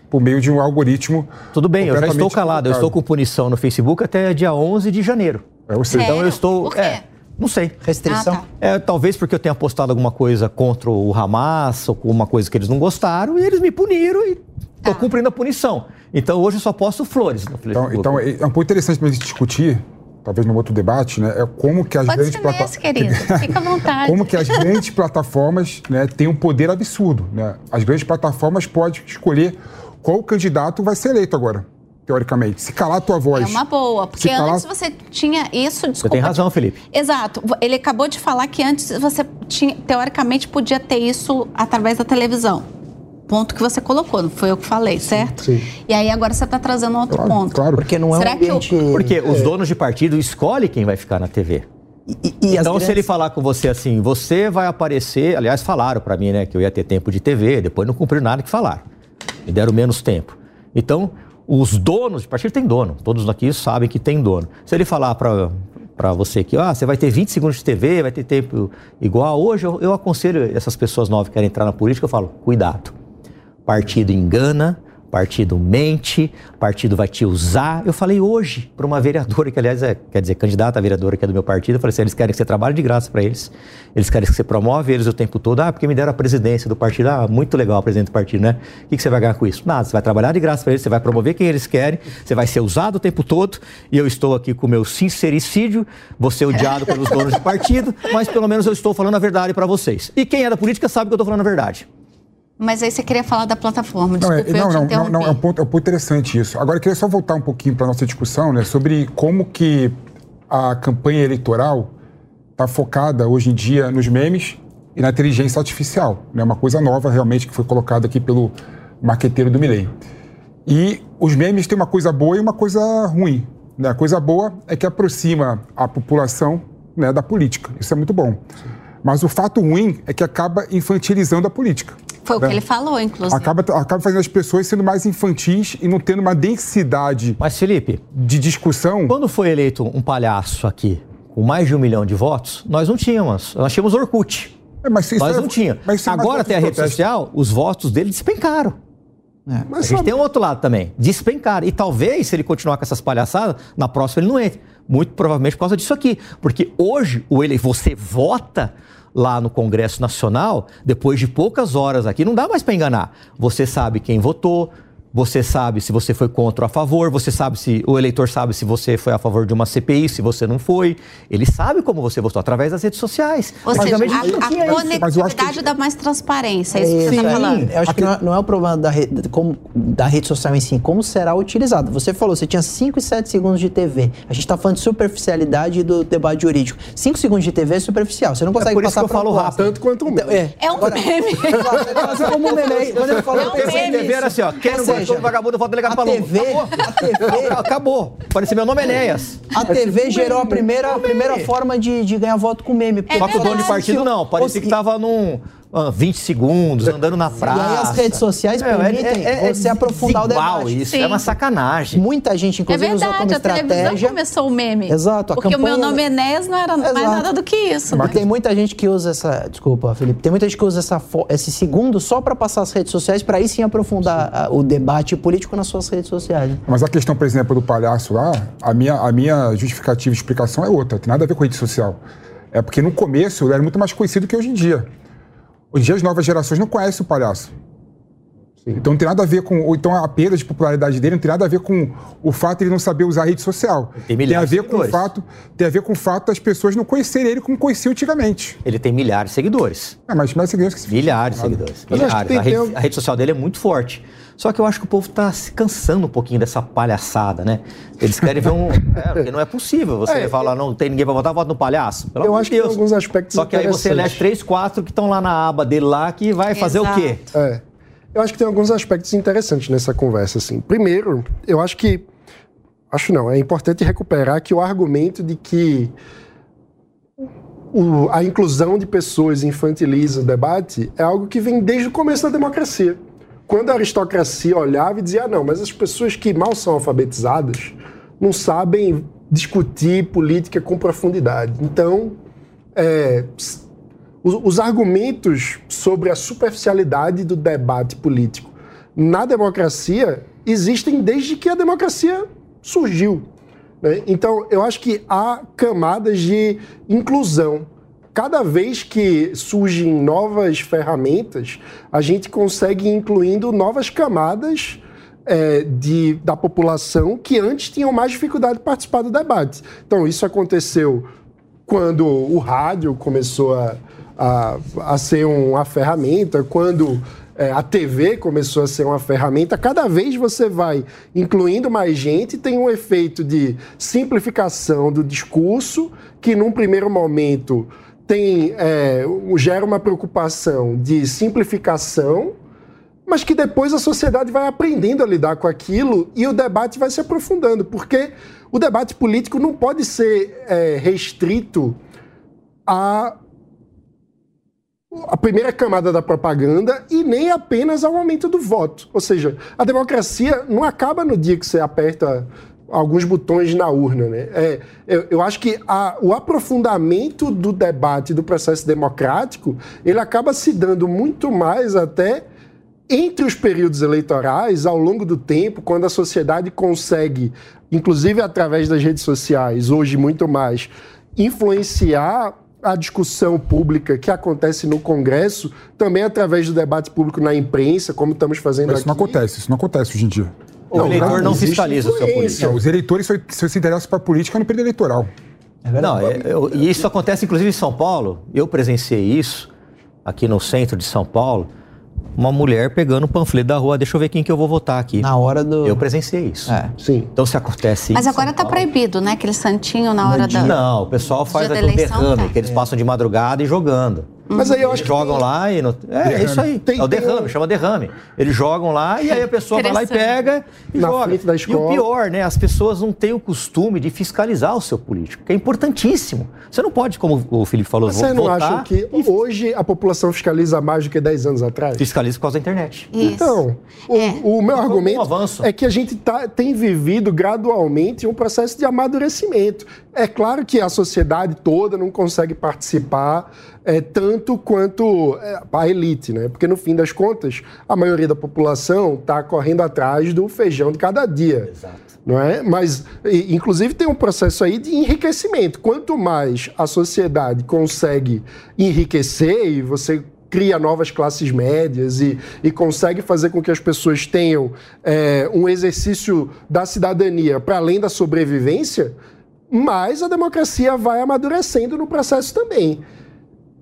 Speaker 4: por meio de um algoritmo.
Speaker 6: Tudo bem, eu já estou calado. Eu estou com punição no Facebook até dia 11 de janeiro.
Speaker 2: É, ou seja,
Speaker 6: então eu estou.
Speaker 2: Por quê? É,
Speaker 6: Não sei.
Speaker 3: Restrição?
Speaker 2: Ah, tá.
Speaker 6: É, talvez porque eu tenha postado alguma coisa contra o Hamas ou alguma coisa que eles não gostaram e eles me puniram e tô
Speaker 2: Ah.
Speaker 6: cumprindo a punição. Então hoje eu só posto flores no
Speaker 4: Então,
Speaker 6: Facebook.
Speaker 4: então é é um pouco interessante para a gente discutir, talvez num outro debate, né? É como que as
Speaker 2: Pode
Speaker 4: grandes
Speaker 2: nesse, querido.
Speaker 4: plataformas.
Speaker 2: Fica à vontade.
Speaker 4: Como que as grandes plataformas né, têm um poder absurdo. Né? As grandes plataformas podem escolher qual candidato vai ser eleito agora, teoricamente. Se calar a tua voz.
Speaker 2: É uma boa, porque
Speaker 4: Se calar-
Speaker 2: antes você tinha isso,
Speaker 6: Você
Speaker 2: desculpa.
Speaker 6: tem razão, Felipe.
Speaker 2: Exato. Ele acabou de falar que antes você tinha, teoricamente podia ter isso através da televisão. Ponto que você colocou, não foi eu que falei, certo?
Speaker 5: sim.
Speaker 2: E aí agora você está trazendo outro
Speaker 4: Claro,
Speaker 2: ponto.
Speaker 4: claro.
Speaker 3: Porque não é
Speaker 2: Será
Speaker 3: um
Speaker 2: que o-
Speaker 3: ambiente...
Speaker 6: Porque os donos de partido escolhem quem vai ficar na TV.
Speaker 3: E, e
Speaker 6: então, se
Speaker 3: grandes-
Speaker 6: ele falar com você assim, você vai aparecer. Aliás, falaram pra mim, né, que eu ia ter tempo de TV, depois não cumpriram nada que falaram. Me deram menos tempo. Então, os donos de partido têm dono. Todos aqui sabem que tem dono. Se ele falar pra para você que ah, você vai ter 20 segundos de TV, vai ter tempo igual. Hoje eu, eu aconselho essas pessoas novas que querem entrar na política, eu falo, cuidado. Partido engana, partido mente, partido vai te usar. Eu falei hoje para uma vereadora, que aliás é, quer dizer, candidata a vereadora que é do meu partido, eu falei assim, eles querem que você trabalhe de graça para eles. Eles querem que você promove eles o tempo todo. Ah, porque me deram a presidência do partido. Ah, muito legal, presidente do partido, né? O que, que você vai ganhar com isso? Nada, você vai trabalhar de graça para eles, você vai promover quem eles querem, você vai ser usado o tempo todo. E eu estou aqui com o meu sincericídio, vou ser odiado pelos donos de partido, mas pelo menos eu estou falando a verdade para vocês. E quem é da política sabe que eu estou falando a verdade.
Speaker 2: Mas aí você queria falar da plataforma,
Speaker 4: Não, é,
Speaker 2: desculpa, eu
Speaker 4: não,
Speaker 2: te
Speaker 4: não, não, não, é um ponto, é um ponto interessante isso. Agora, eu queria só voltar um pouquinho para a nossa discussão né, sobre como que a campanha eleitoral está focada hoje em dia nos memes e na inteligência artificial. É né, uma coisa nova realmente que foi colocada aqui pelo marqueteiro do Milley. E os memes têm uma coisa boa e uma coisa ruim. Né? A coisa boa é que aproxima a população né, da política. Isso é muito bom. Mas o fato ruim é que acaba infantilizando a política.
Speaker 2: Foi o
Speaker 4: né?
Speaker 2: que ele falou, inclusive.
Speaker 4: Acaba, acaba fazendo as pessoas sendo mais infantis e não tendo uma densidade
Speaker 6: Mas, Felipe,
Speaker 4: de discussão.
Speaker 6: Quando foi eleito um palhaço aqui com mais de um milhão de votos, nós não tínhamos. Nós tínhamos Orkut.
Speaker 4: É, mas isso
Speaker 6: nós
Speaker 4: é-
Speaker 6: não tínhamos.
Speaker 4: mas é
Speaker 6: Agora tem a rede
Speaker 4: protesto.
Speaker 6: social, os votos dele despencaram. A
Speaker 5: Mas
Speaker 6: gente
Speaker 5: sabe,
Speaker 6: tem um outro lado também, despencaram. E talvez, se ele continuar com essas palhaçadas, na próxima ele não entre. Muito provavelmente por causa disso aqui. Porque hoje, o ele, você vota lá no Congresso Nacional, depois de poucas horas aqui, não dá mais para enganar. Você sabe quem votou, você sabe se você foi contra ou a favor, você sabe se o eleitor sabe se você foi a favor de uma CPI, se você não foi. Ele sabe como você votou através das redes sociais.
Speaker 2: Ou seja,
Speaker 6: Antigamente
Speaker 2: a, a.
Speaker 4: Mas eu que-
Speaker 2: conectividade dá mais transparência, é isso que você
Speaker 3: Sim,
Speaker 2: está falando.
Speaker 3: eu acho que não é, não é o problema da, re- como- da rede social em si, como será utilizado. Você falou, você tinha 5 e 7 segundos de TV. A gente está falando de superficialidade do debate jurídico. 5 segundos de TV é superficial, você não consegue
Speaker 6: por isso
Speaker 3: passar
Speaker 6: que eu falo rápido.
Speaker 5: tanto quanto um
Speaker 3: Então,
Speaker 5: meme.
Speaker 3: é.
Speaker 2: É um
Speaker 3: é um meme. Quando
Speaker 2: É um
Speaker 3: eu pensei
Speaker 2: meme.
Speaker 3: nisso.
Speaker 6: TV era assim, ó. Quem
Speaker 3: Ou
Speaker 6: não
Speaker 3: seja,
Speaker 6: gostou do vagabundo, vota delegado
Speaker 3: a
Speaker 6: Palumbo.
Speaker 3: TV, a TV,
Speaker 6: Acabou. Parecia meu nome é Enéas.
Speaker 3: a TV gerou a primeira, a primeira forma de, de ganhar voto com meme. porque
Speaker 2: É
Speaker 6: Só que o dono de partido não. Parecia que tava num ah, 20 segundos, andando na
Speaker 3: E
Speaker 6: praça.
Speaker 3: aí as redes sociais
Speaker 6: Meu,
Speaker 3: permitem você aprofundar o debate.
Speaker 6: isso,
Speaker 2: Sim.
Speaker 6: é uma sacanagem.
Speaker 3: Muita gente,
Speaker 2: É
Speaker 3: inclusive, usou como
Speaker 2: verdade, a televisão
Speaker 3: estratégia.
Speaker 2: começou o meme.
Speaker 3: Exato, a
Speaker 2: Porque o meu
Speaker 3: campanha-
Speaker 2: nome Enéas não era mais
Speaker 3: Exato.
Speaker 2: nada do que isso.
Speaker 3: Mas tem muita gente que usa essa. Desculpa, Felipe. Tem muita gente que usa essa, fo- esse segundo só para passar as redes sociais, para aí sim aprofundar a- o debate político nas suas redes sociais.
Speaker 4: Mas a questão, por exemplo, do palhaço lá, a minha, a minha justificativa e explicação é outra. Tem nada a ver com rede social. É porque no começo ele era muito mais conhecido que hoje em dia. Hoje em dia as novas gerações não conhecem o palhaço. Então não tem nada a ver com. Ou então a perda de popularidade dele não tem nada a ver com o fato de ele não saber usar a rede social.
Speaker 6: Tem
Speaker 4: a
Speaker 6: milhares
Speaker 4: ver
Speaker 6: de
Speaker 4: com o
Speaker 6: seguidores.
Speaker 4: fato, tem a ver com o fato das pessoas não conhecerem ele como conheciam antigamente.
Speaker 6: Ele tem milhares de seguidores.
Speaker 4: Ah, mas mais seguidores que se
Speaker 6: Milhares de seguidores.
Speaker 5: Mas
Speaker 6: Milhares.
Speaker 5: tem-
Speaker 6: a, rede,
Speaker 5: tem-
Speaker 6: a rede social dele é muito forte. Só que eu acho que o povo está se cansando um pouquinho dessa palhaçada, né? Eles querem ver um. É, porque não é possível você
Speaker 5: É,
Speaker 6: falar, não tem ninguém para votar, vota no palhaço. Pelo
Speaker 5: Eu acho
Speaker 6: de
Speaker 5: que tem
Speaker 6: Deus.
Speaker 5: alguns aspectos
Speaker 6: Só que aí você elege três, quatro que estão lá na aba dele lá que vai fazer o quê?
Speaker 2: Exato.
Speaker 5: É. Eu acho que tem alguns aspectos interessantes nessa conversa, assim. Primeiro, eu acho que. Acho não, é importante recuperar que o argumento de que o- a inclusão de pessoas infantiliza o debate é algo que vem desde o começo da democracia. Quando a aristocracia olhava e dizia, ah, não, mas as pessoas que mal são alfabetizadas não sabem discutir política com profundidade. Então, é, os, os argumentos sobre a superficialidade do debate político na democracia existem desde que a democracia surgiu. Né? Então, eu acho que há camadas de inclusão. Cada vez que surgem novas ferramentas, a gente consegue ir incluindo novas camadas é, de, da população que antes tinham mais dificuldade de participar do debate. Então, isso aconteceu quando o rádio começou a, a, a ser uma ferramenta, quando é, a TV começou a ser uma ferramenta, cada vez você vai incluindo mais gente, tem um efeito de simplificação do discurso, que num primeiro momento tem é, gera uma preocupação de simplificação, mas que depois a sociedade vai aprendendo a lidar com aquilo e o debate vai se aprofundando, porque o debate político não pode ser é, restrito a a primeira camada da propaganda e nem apenas ao aumento do voto. Ou seja, a democracia não acaba no dia que você aperta alguns botões na urna. Né? É, eu, eu, acho que a, o aprofundamento do debate, do processo democrático, ele acaba se dando muito mais até entre os períodos eleitorais, ao longo do tempo, quando a sociedade consegue, inclusive através das redes sociais, hoje muito mais, influenciar a discussão pública que acontece no Congresso, também através do debate público na imprensa, como estamos fazendo
Speaker 4: Mas isso
Speaker 5: aqui.
Speaker 4: não acontece, isso não acontece hoje em dia.
Speaker 6: O não, eleitor não, fiscaliza o seu político.
Speaker 4: Não, os eleitores só, só se interessam para a política no período eleitoral.
Speaker 6: É não, é, eu, e isso acontece inclusive em São Paulo. Eu presenciei isso aqui no centro de São Paulo uma mulher pegando um panfleto da rua, deixa eu ver quem que eu vou votar aqui.
Speaker 3: Na hora do.
Speaker 6: Eu presenciei isso.
Speaker 3: É.
Speaker 5: Sim.
Speaker 6: Então se acontece
Speaker 2: Mas agora está proibido, né? Aquele santinho na hora da.
Speaker 6: Não, o pessoal faz aquele derrame, tá. que eles passam de madrugada e jogando.
Speaker 5: Mas aí eu acho
Speaker 6: Eles jogam lá e. No... É, é isso aí.
Speaker 5: Tem-
Speaker 6: é o
Speaker 5: tem
Speaker 6: derrame,
Speaker 5: um-
Speaker 6: chama derrame. Eles jogam lá e aí a pessoa vai lá e pega e
Speaker 5: Na
Speaker 6: joga.
Speaker 5: frente da
Speaker 6: E o
Speaker 5: escola.
Speaker 6: pior, né? As pessoas não têm o costume de fiscalizar o seu político, que é importantíssimo. Você não pode, como o Felipe falou,
Speaker 5: Mas Vocês não
Speaker 6: votar
Speaker 5: acham que hoje a população fiscaliza mais do que 10 anos atrás?
Speaker 6: fiscaliza por causa da internet.
Speaker 2: Isso.
Speaker 5: Então, o,
Speaker 2: É.
Speaker 5: o meu
Speaker 6: um
Speaker 5: argumento
Speaker 6: avanço.
Speaker 5: é que a gente tá- tem vivido gradualmente um processo de amadurecimento. É claro que a sociedade toda não consegue participar é, tanto quanto é, a elite, né? Porque no fim das contas, a maioria da população está correndo atrás do feijão de cada dia.
Speaker 6: Exato.
Speaker 5: Não é? Mas, e- inclusive, tem um processo aí de enriquecimento. Quanto mais a sociedade consegue enriquecer e você cria novas classes médias e, e consegue fazer com que as pessoas tenham é, um exercício da cidadania para além da sobrevivência, mais a democracia vai amadurecendo no processo também.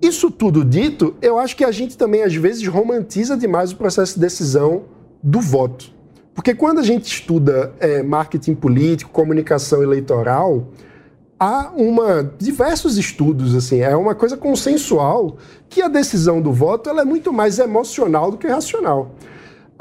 Speaker 5: Isso tudo dito, eu acho que a gente também, às vezes, romantiza demais o processo de decisão do voto. Porque quando a gente estuda é, marketing político, comunicação eleitoral, há uma, diversos estudos, assim, é uma coisa consensual que a decisão do voto ela é muito mais emocional do que racional.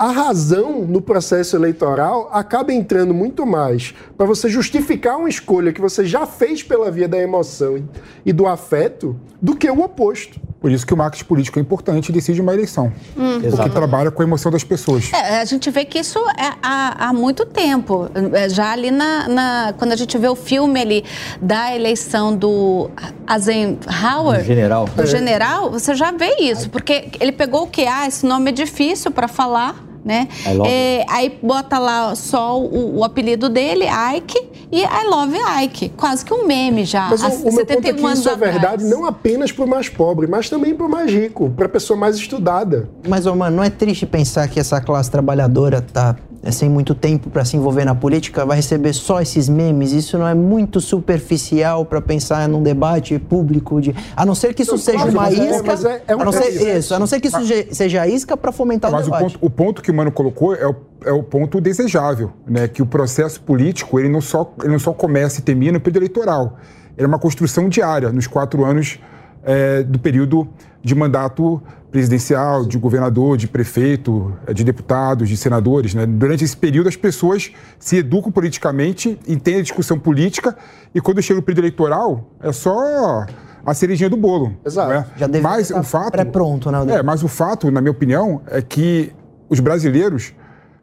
Speaker 5: A razão no processo eleitoral acaba entrando muito mais para você justificar uma escolha que você já fez pela via da emoção e- do afeto do que o oposto.
Speaker 4: Por isso que o marketing político é importante e decide uma eleição. Porque
Speaker 6: Exato.
Speaker 4: trabalha com a emoção das pessoas.
Speaker 2: É, a gente vê que isso é há, há muito tempo. É, Já ali na, na- Quando a gente vê o filme ali da eleição do Eisenhower.
Speaker 6: Do general.
Speaker 2: Do general, você já vê isso. Porque ele pegou o que? Ah, esse nome é difícil para falar. Né? É, aí bota lá só o, o apelido dele, Ike, e I love Ike. Quase que um meme já.
Speaker 5: Mas o, o meu ponto é que isso é verdade
Speaker 2: atrás.
Speaker 5: não apenas para o mais pobre, mas também para o mais rico, para a pessoa mais estudada.
Speaker 3: Mas, ô, mano, não é triste pensar que essa classe trabalhadora tá sem muito tempo para se envolver na política, vai receber só esses memes? Isso não é muito superficial para pensar num debate público de. A não ser que isso
Speaker 5: Não,
Speaker 3: seja
Speaker 5: claro,
Speaker 3: uma
Speaker 5: mas é-
Speaker 3: isca.
Speaker 5: mas é- é um
Speaker 3: a não ser, isso, a não ser que isso je- seja isca para fomentar o
Speaker 4: Mas o
Speaker 3: debate.
Speaker 4: ponto, o ponto que o Mano colocou é o, é o ponto desejável, né? Que o processo político ele não só, ele não só começa e termina no período eleitoral. Ele é uma construção diária nos quatro anos é, do período de mandato presidencial, de governador, de prefeito, é, de deputados, de senadores. Né? Durante esse período, as pessoas se educam politicamente, entendem a discussão política, e quando chega o período eleitoral, é só a cerejinha do bolo.
Speaker 5: Exato.
Speaker 4: não é?
Speaker 3: Já deveria
Speaker 4: Mas
Speaker 3: estar
Speaker 4: o fato.
Speaker 3: pré-pronto, né, Alder?
Speaker 4: É, mas o fato, na minha opinião, é que os brasileiros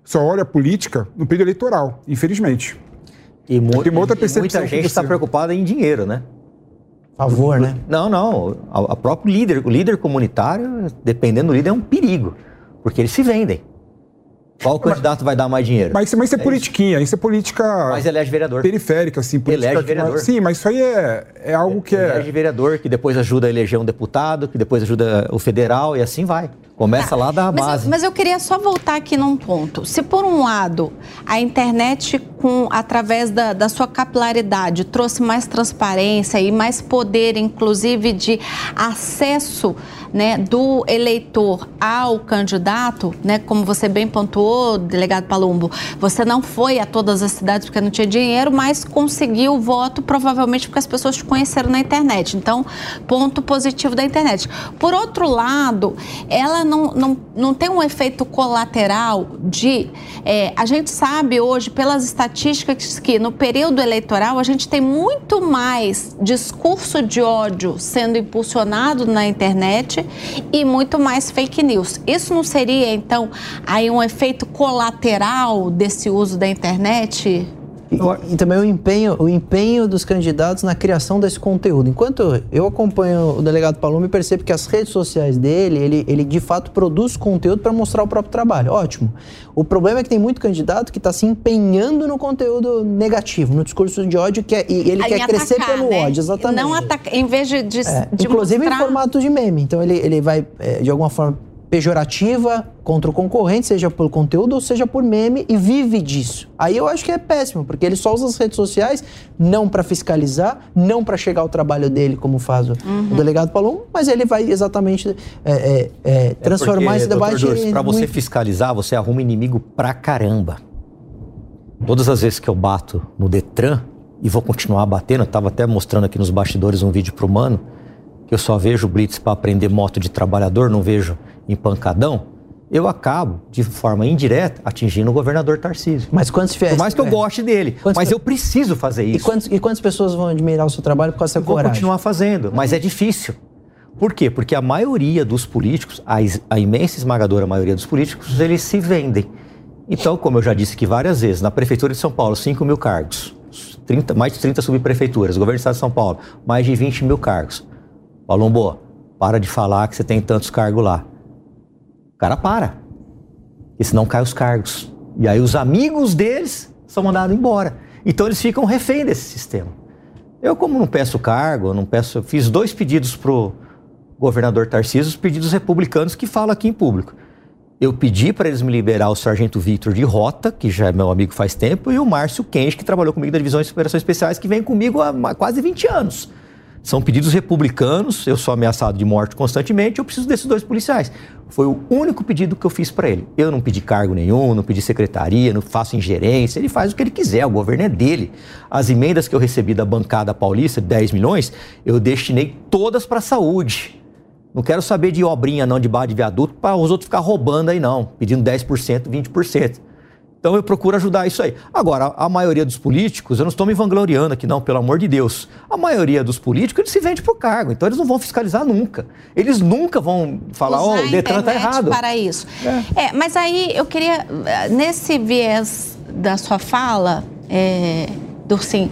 Speaker 4: só olham a política no período eleitoral, infelizmente.
Speaker 6: E, mu-
Speaker 4: Tem uma outra
Speaker 6: e muita gente está preocupada em dinheiro, né?
Speaker 3: Favor, né?
Speaker 6: Não, não. A próprio líder, o líder comunitário, dependendo do líder, é um perigo. Porque eles se vendem. Qual candidato vai dar mais dinheiro?
Speaker 4: Mas, mas isso é, politiquinha, isso é política
Speaker 6: Mas elege vereador.
Speaker 4: periférica, assim. Política
Speaker 6: Elege
Speaker 4: é-
Speaker 6: vereador.
Speaker 4: Sim, mas isso aí é, é algo que é...
Speaker 6: Elege vereador, que depois ajuda a eleger um deputado, que depois ajuda o federal e assim vai. Começa lá da
Speaker 2: Mas
Speaker 6: base.
Speaker 2: eu, mas eu queria só voltar aqui num ponto. Se por um lado a internet, com através da, da sua capilaridade, trouxe mais transparência e mais poder, inclusive de acesso né, do eleitor ao candidato, né, como você bem pontuou, delegado Palumbo, você não foi a todas as cidades porque não tinha dinheiro, mas conseguiu o voto provavelmente porque as pessoas te conheceram na internet. Então, ponto positivo da internet. Por outro lado, ela não, não, não tem um efeito colateral de. é, a gente sabe hoje, pelas estatísticas, que no período eleitoral a gente tem muito mais discurso de ódio sendo impulsionado na internet e muito mais fake news. Isso não seria, então, aí um efeito colateral desse uso da internet?
Speaker 3: E, e também o empenho, o empenho dos candidatos na criação desse conteúdo. Enquanto eu acompanho o delegado Paloma e percebo que as redes sociais dele, ele, ele de fato produz conteúdo para mostrar o próprio trabalho. Ótimo. O problema é que tem muito candidato que está se empenhando no conteúdo negativo, no discurso de ódio, que é, e ele
Speaker 2: Em
Speaker 3: quer crescer
Speaker 2: atacar,
Speaker 3: pelo
Speaker 2: né?
Speaker 3: ódio, exatamente.
Speaker 2: Não atacar, em vez de, de,
Speaker 3: É,
Speaker 2: de
Speaker 3: inclusive
Speaker 2: mostrar...
Speaker 3: em formato de meme. Então ele, ele vai, é, de alguma forma, pejorativa contra o concorrente, seja por conteúdo ou seja por meme, e vive disso. Aí eu acho que é péssimo, porque ele só usa as redes sociais não para fiscalizar, não para chegar ao trabalho dele, como faz o,
Speaker 2: Uhum.
Speaker 3: o delegado Palom, mas ele vai exatamente é, é, é, transformar esse debate em
Speaker 6: Para você
Speaker 3: muito-
Speaker 6: fiscalizar, você arruma inimigo pra caramba. Todas as vezes que eu bato no Detran, e vou continuar batendo, eu estava até mostrando aqui nos bastidores um vídeo pro Mano, que eu só vejo blitz para aprender moto de trabalhador, não vejo em pancadão, eu acabo, de forma indireta, atingindo o governador Tarcísio.
Speaker 3: Mas quantos fiéis?
Speaker 6: Por mais que eu
Speaker 3: é.
Speaker 6: goste dele,
Speaker 3: Quantos
Speaker 6: mas eu preciso fazer
Speaker 3: E,
Speaker 6: isso.
Speaker 3: quantos, e quantas pessoas vão admirar o seu trabalho por causa dessa
Speaker 6: Vou
Speaker 3: coragem?
Speaker 6: continuar fazendo, mas é difícil. Por quê? Porque a maioria dos políticos, a, a imensa esmagadora maioria dos políticos, eles se vendem. Então, como eu já disse aqui várias vezes, na Prefeitura de São Paulo, 5 mil cargos, 30 mais de 30 subprefeituras, governo do Estado de São Paulo, mais de 20 mil cargos. Palombo, para de falar que você tem tantos cargos lá. Cara para. Porque senão cai os cargos. E aí os amigos deles são mandados embora. Então eles ficam refém desse sistema. Eu, como não peço cargo, não peço. Fiz dois pedidos pro governador Tarcísio, os pedidos republicanos que falo aqui em público. Eu pedi para eles me liberar o sargento Victor de Rota, que já é meu amigo faz tempo, e o Márcio Kench, que trabalhou comigo da Divisão de Operações Especiais, que vem comigo há quase 20 anos. São pedidos republicanos, eu sou ameaçado de morte constantemente, eu preciso desses dois policiais. Foi o único pedido que eu fiz para ele. Eu não pedi cargo nenhum, não pedi secretaria, não faço ingerência, ele faz o que ele quiser, o governo é dele. As emendas que eu recebi da bancada paulista, 10 milhões, eu destinei todas para a saúde. Não quero saber de obrinha não de barra de viaduto para os outros ficar roubando aí não, pedindo 10%, 20%. Então eu procuro ajudar isso aí. Agora, a maioria dos políticos, eu não estou me vangloriando aqui não, pelo amor de Deus. A maioria dos políticos, eles se vende por cargo, então eles não vão fiscalizar nunca. Eles nunca vão falar, ó,
Speaker 2: usar
Speaker 6: o Detran tá
Speaker 2: internet
Speaker 6: errado.
Speaker 2: para isso. É. mas aí eu queria, eh, nesse viés da sua fala, é, Durcinho,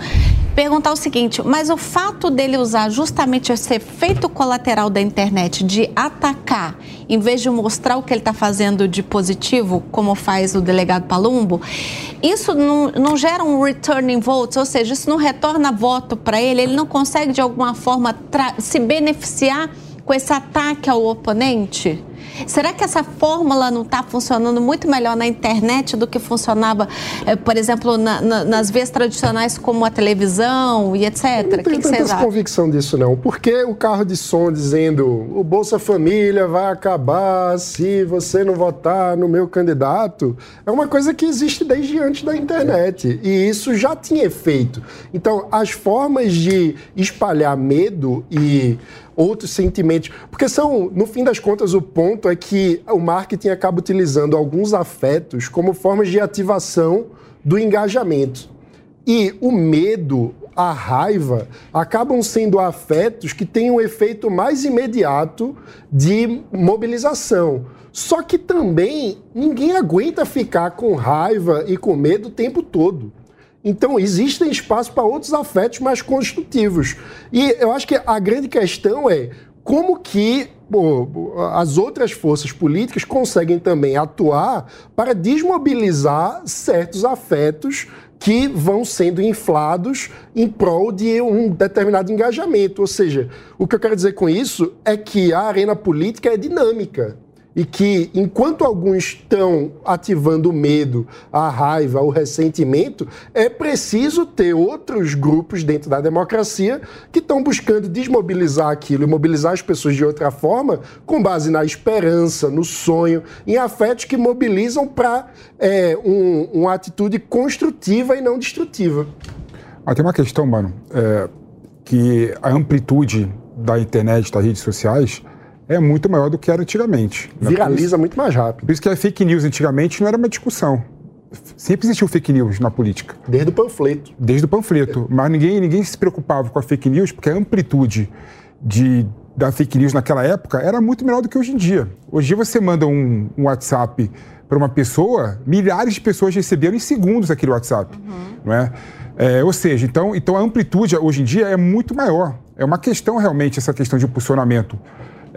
Speaker 2: perguntar o seguinte, mas o fato dele usar justamente esse efeito colateral da internet de atacar, em vez de mostrar o que ele está fazendo de positivo, como faz o delegado Palumbo, isso não, não gera um returning votes, ou seja, isso não retorna voto para ele, ele não consegue de alguma forma se beneficiar com esse ataque ao oponente? Será que essa fórmula não está funcionando muito melhor na internet do que funcionava, eh, por exemplo, na- na- nas vias tradicionais como a televisão e etc?
Speaker 5: Eu não tenho
Speaker 2: que
Speaker 5: tanta convicção disso, não. Por que o carro de som dizendo o Bolsa Família vai acabar se você não votar no meu candidato? É uma coisa que existe desde antes da internet. E isso já tinha efeito. Então, as formas de espalhar medo e outros sentimentos. Porque são, no fim das contas, o ponto é que o marketing acaba utilizando alguns afetos como formas de ativação do engajamento. E o medo, a raiva, acabam sendo afetos que têm um efeito mais imediato de mobilização. Só que também ninguém aguenta ficar com raiva e com medo o tempo todo. Então, existem espaço para outros afetos mais construtivos. E eu acho que a grande questão é como que pô, as outras forças políticas conseguem também atuar para desmobilizar certos afetos que vão sendo inflados em prol de um determinado engajamento. Ou seja, o que eu quero dizer com isso é que a arena política é dinâmica e que, enquanto alguns estão ativando o medo, a raiva, o ressentimento, é preciso ter outros grupos dentro da democracia que estão buscando desmobilizar aquilo e mobilizar as pessoas de outra forma, com base na esperança, no sonho, em afetos que mobilizam para é, um, uma atitude construtiva e não destrutiva.
Speaker 4: Mas tem uma questão, mano, é, que a amplitude da internet, das redes sociais, é muito maior do que era antigamente.
Speaker 5: Viraliza isso, muito mais rápido.
Speaker 4: Por isso que a fake news antigamente não era uma discussão. Sempre existiu fake news na política.
Speaker 5: Desde o panfleto.
Speaker 4: Desde o panfleto. Mas ninguém, ninguém se preocupava com a fake news, porque a amplitude de, da fake news naquela época era muito menor do que hoje em dia. Hoje em dia você manda um, um WhatsApp para uma pessoa, milhares de pessoas receberam em segundos aquele WhatsApp. Uhum. Não é? é? ou seja, então, então a amplitude hoje em dia é muito maior. É uma questão realmente, essa questão de impulsionamento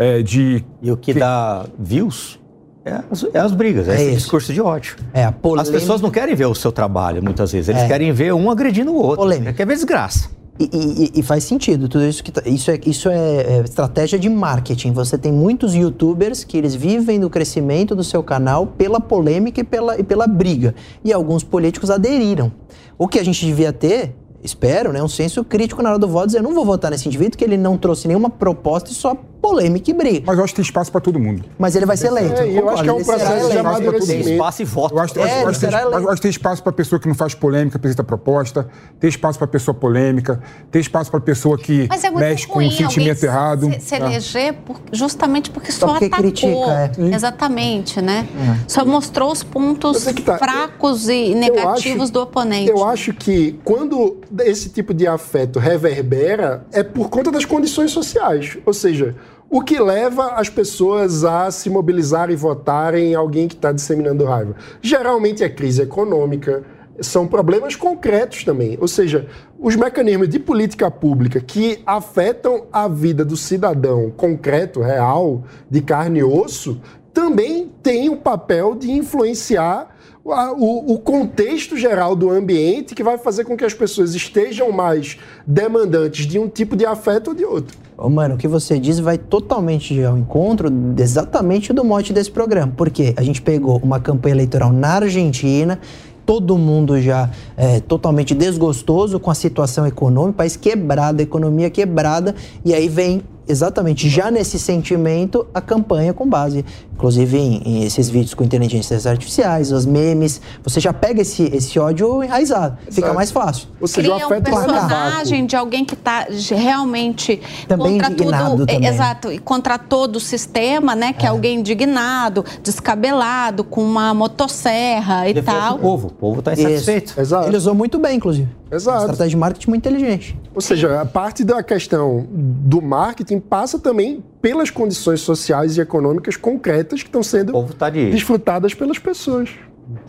Speaker 4: é, de.
Speaker 6: E o que, que... dá views é as, é as, brigas, é, é esse discurso de ódio.
Speaker 3: É, a polêmica...
Speaker 6: As pessoas não querem ver o seu trabalho, muitas vezes. Eles é. querem ver um agredindo o outro. Polêmica. Quer ver desgraça.
Speaker 3: E, e, e, faz sentido tudo isso que tá, isso é isso é, é, estratégia de marketing. Você tem muitos YouTubers que eles vivem do crescimento do seu canal pela polêmica e pela, e pela briga. E alguns políticos aderiram. O que a gente devia ter espero, né, um senso crítico na hora do voto, dizer, eu não vou votar nesse indivíduo que ele não trouxe nenhuma proposta e só polêmica e briga.
Speaker 4: Mas eu acho que tem espaço para todo mundo.
Speaker 3: Mas ele vai ser eleito.
Speaker 5: É, eu acho que é um processo de amadurecimento.
Speaker 6: Tem espaço e voto.
Speaker 4: Eu acho, é, eu acho, tem, acho que tem espaço para pessoa que não faz polêmica, apresenta proposta, tem espaço para pessoa polêmica, tem espaço para pessoa que é mexe com um sentimento errado.
Speaker 2: Se, se tá? eleger por, justamente porque só, só porque atacou. Critica, é. Exatamente, né? É. Só mostrou os pontos tá, fracos eu, e negativos acho, do oponente.
Speaker 5: Eu acho que quando esse tipo de afeto reverbera é por conta das condições sociais. Ou seja, o que leva as pessoas a se mobilizarem e votarem em alguém que está disseminando raiva? Geralmente é crise econômica, são problemas concretos também. Ou seja, os mecanismos de política pública que afetam a vida do cidadão concreto, real, de carne e osso, também têm o papel de influenciar o, o, contexto geral do ambiente que vai fazer com que as pessoas estejam mais demandantes de um tipo de afeto ou de outro.
Speaker 3: Mano, o que você diz vai totalmente ao encontro exatamente do mote desse programa. Porque a gente pegou uma campanha eleitoral na Argentina, todo mundo já é, totalmente desgostoso com a situação econômica, país quebrado, economia quebrada, e aí vem exatamente já nesse sentimento a campanha com base, inclusive em, em, esses vídeos com inteligências artificiais, os memes, você já pega esse, esse ódio enraizado, Exato. fica mais fácil.
Speaker 2: Ou seja, Cria um personagem de alguém que está realmente
Speaker 3: também
Speaker 2: contra
Speaker 3: indignado
Speaker 2: tudo,
Speaker 3: também.
Speaker 2: exato, e contra todo o sistema, né, que é, é alguém indignado, descabelado, com uma motosserra e
Speaker 6: Defende
Speaker 2: tal.
Speaker 6: O povo, o povo está insatisfeito.
Speaker 3: Exato. Ele usou muito bem, inclusive.
Speaker 5: Exato.
Speaker 3: Estratégia de marketing muito inteligente.
Speaker 5: Ou seja, a parte da questão do marketing passa também pelas condições sociais e econômicas concretas que estão sendo
Speaker 6: tá de...
Speaker 5: desfrutadas pelas pessoas.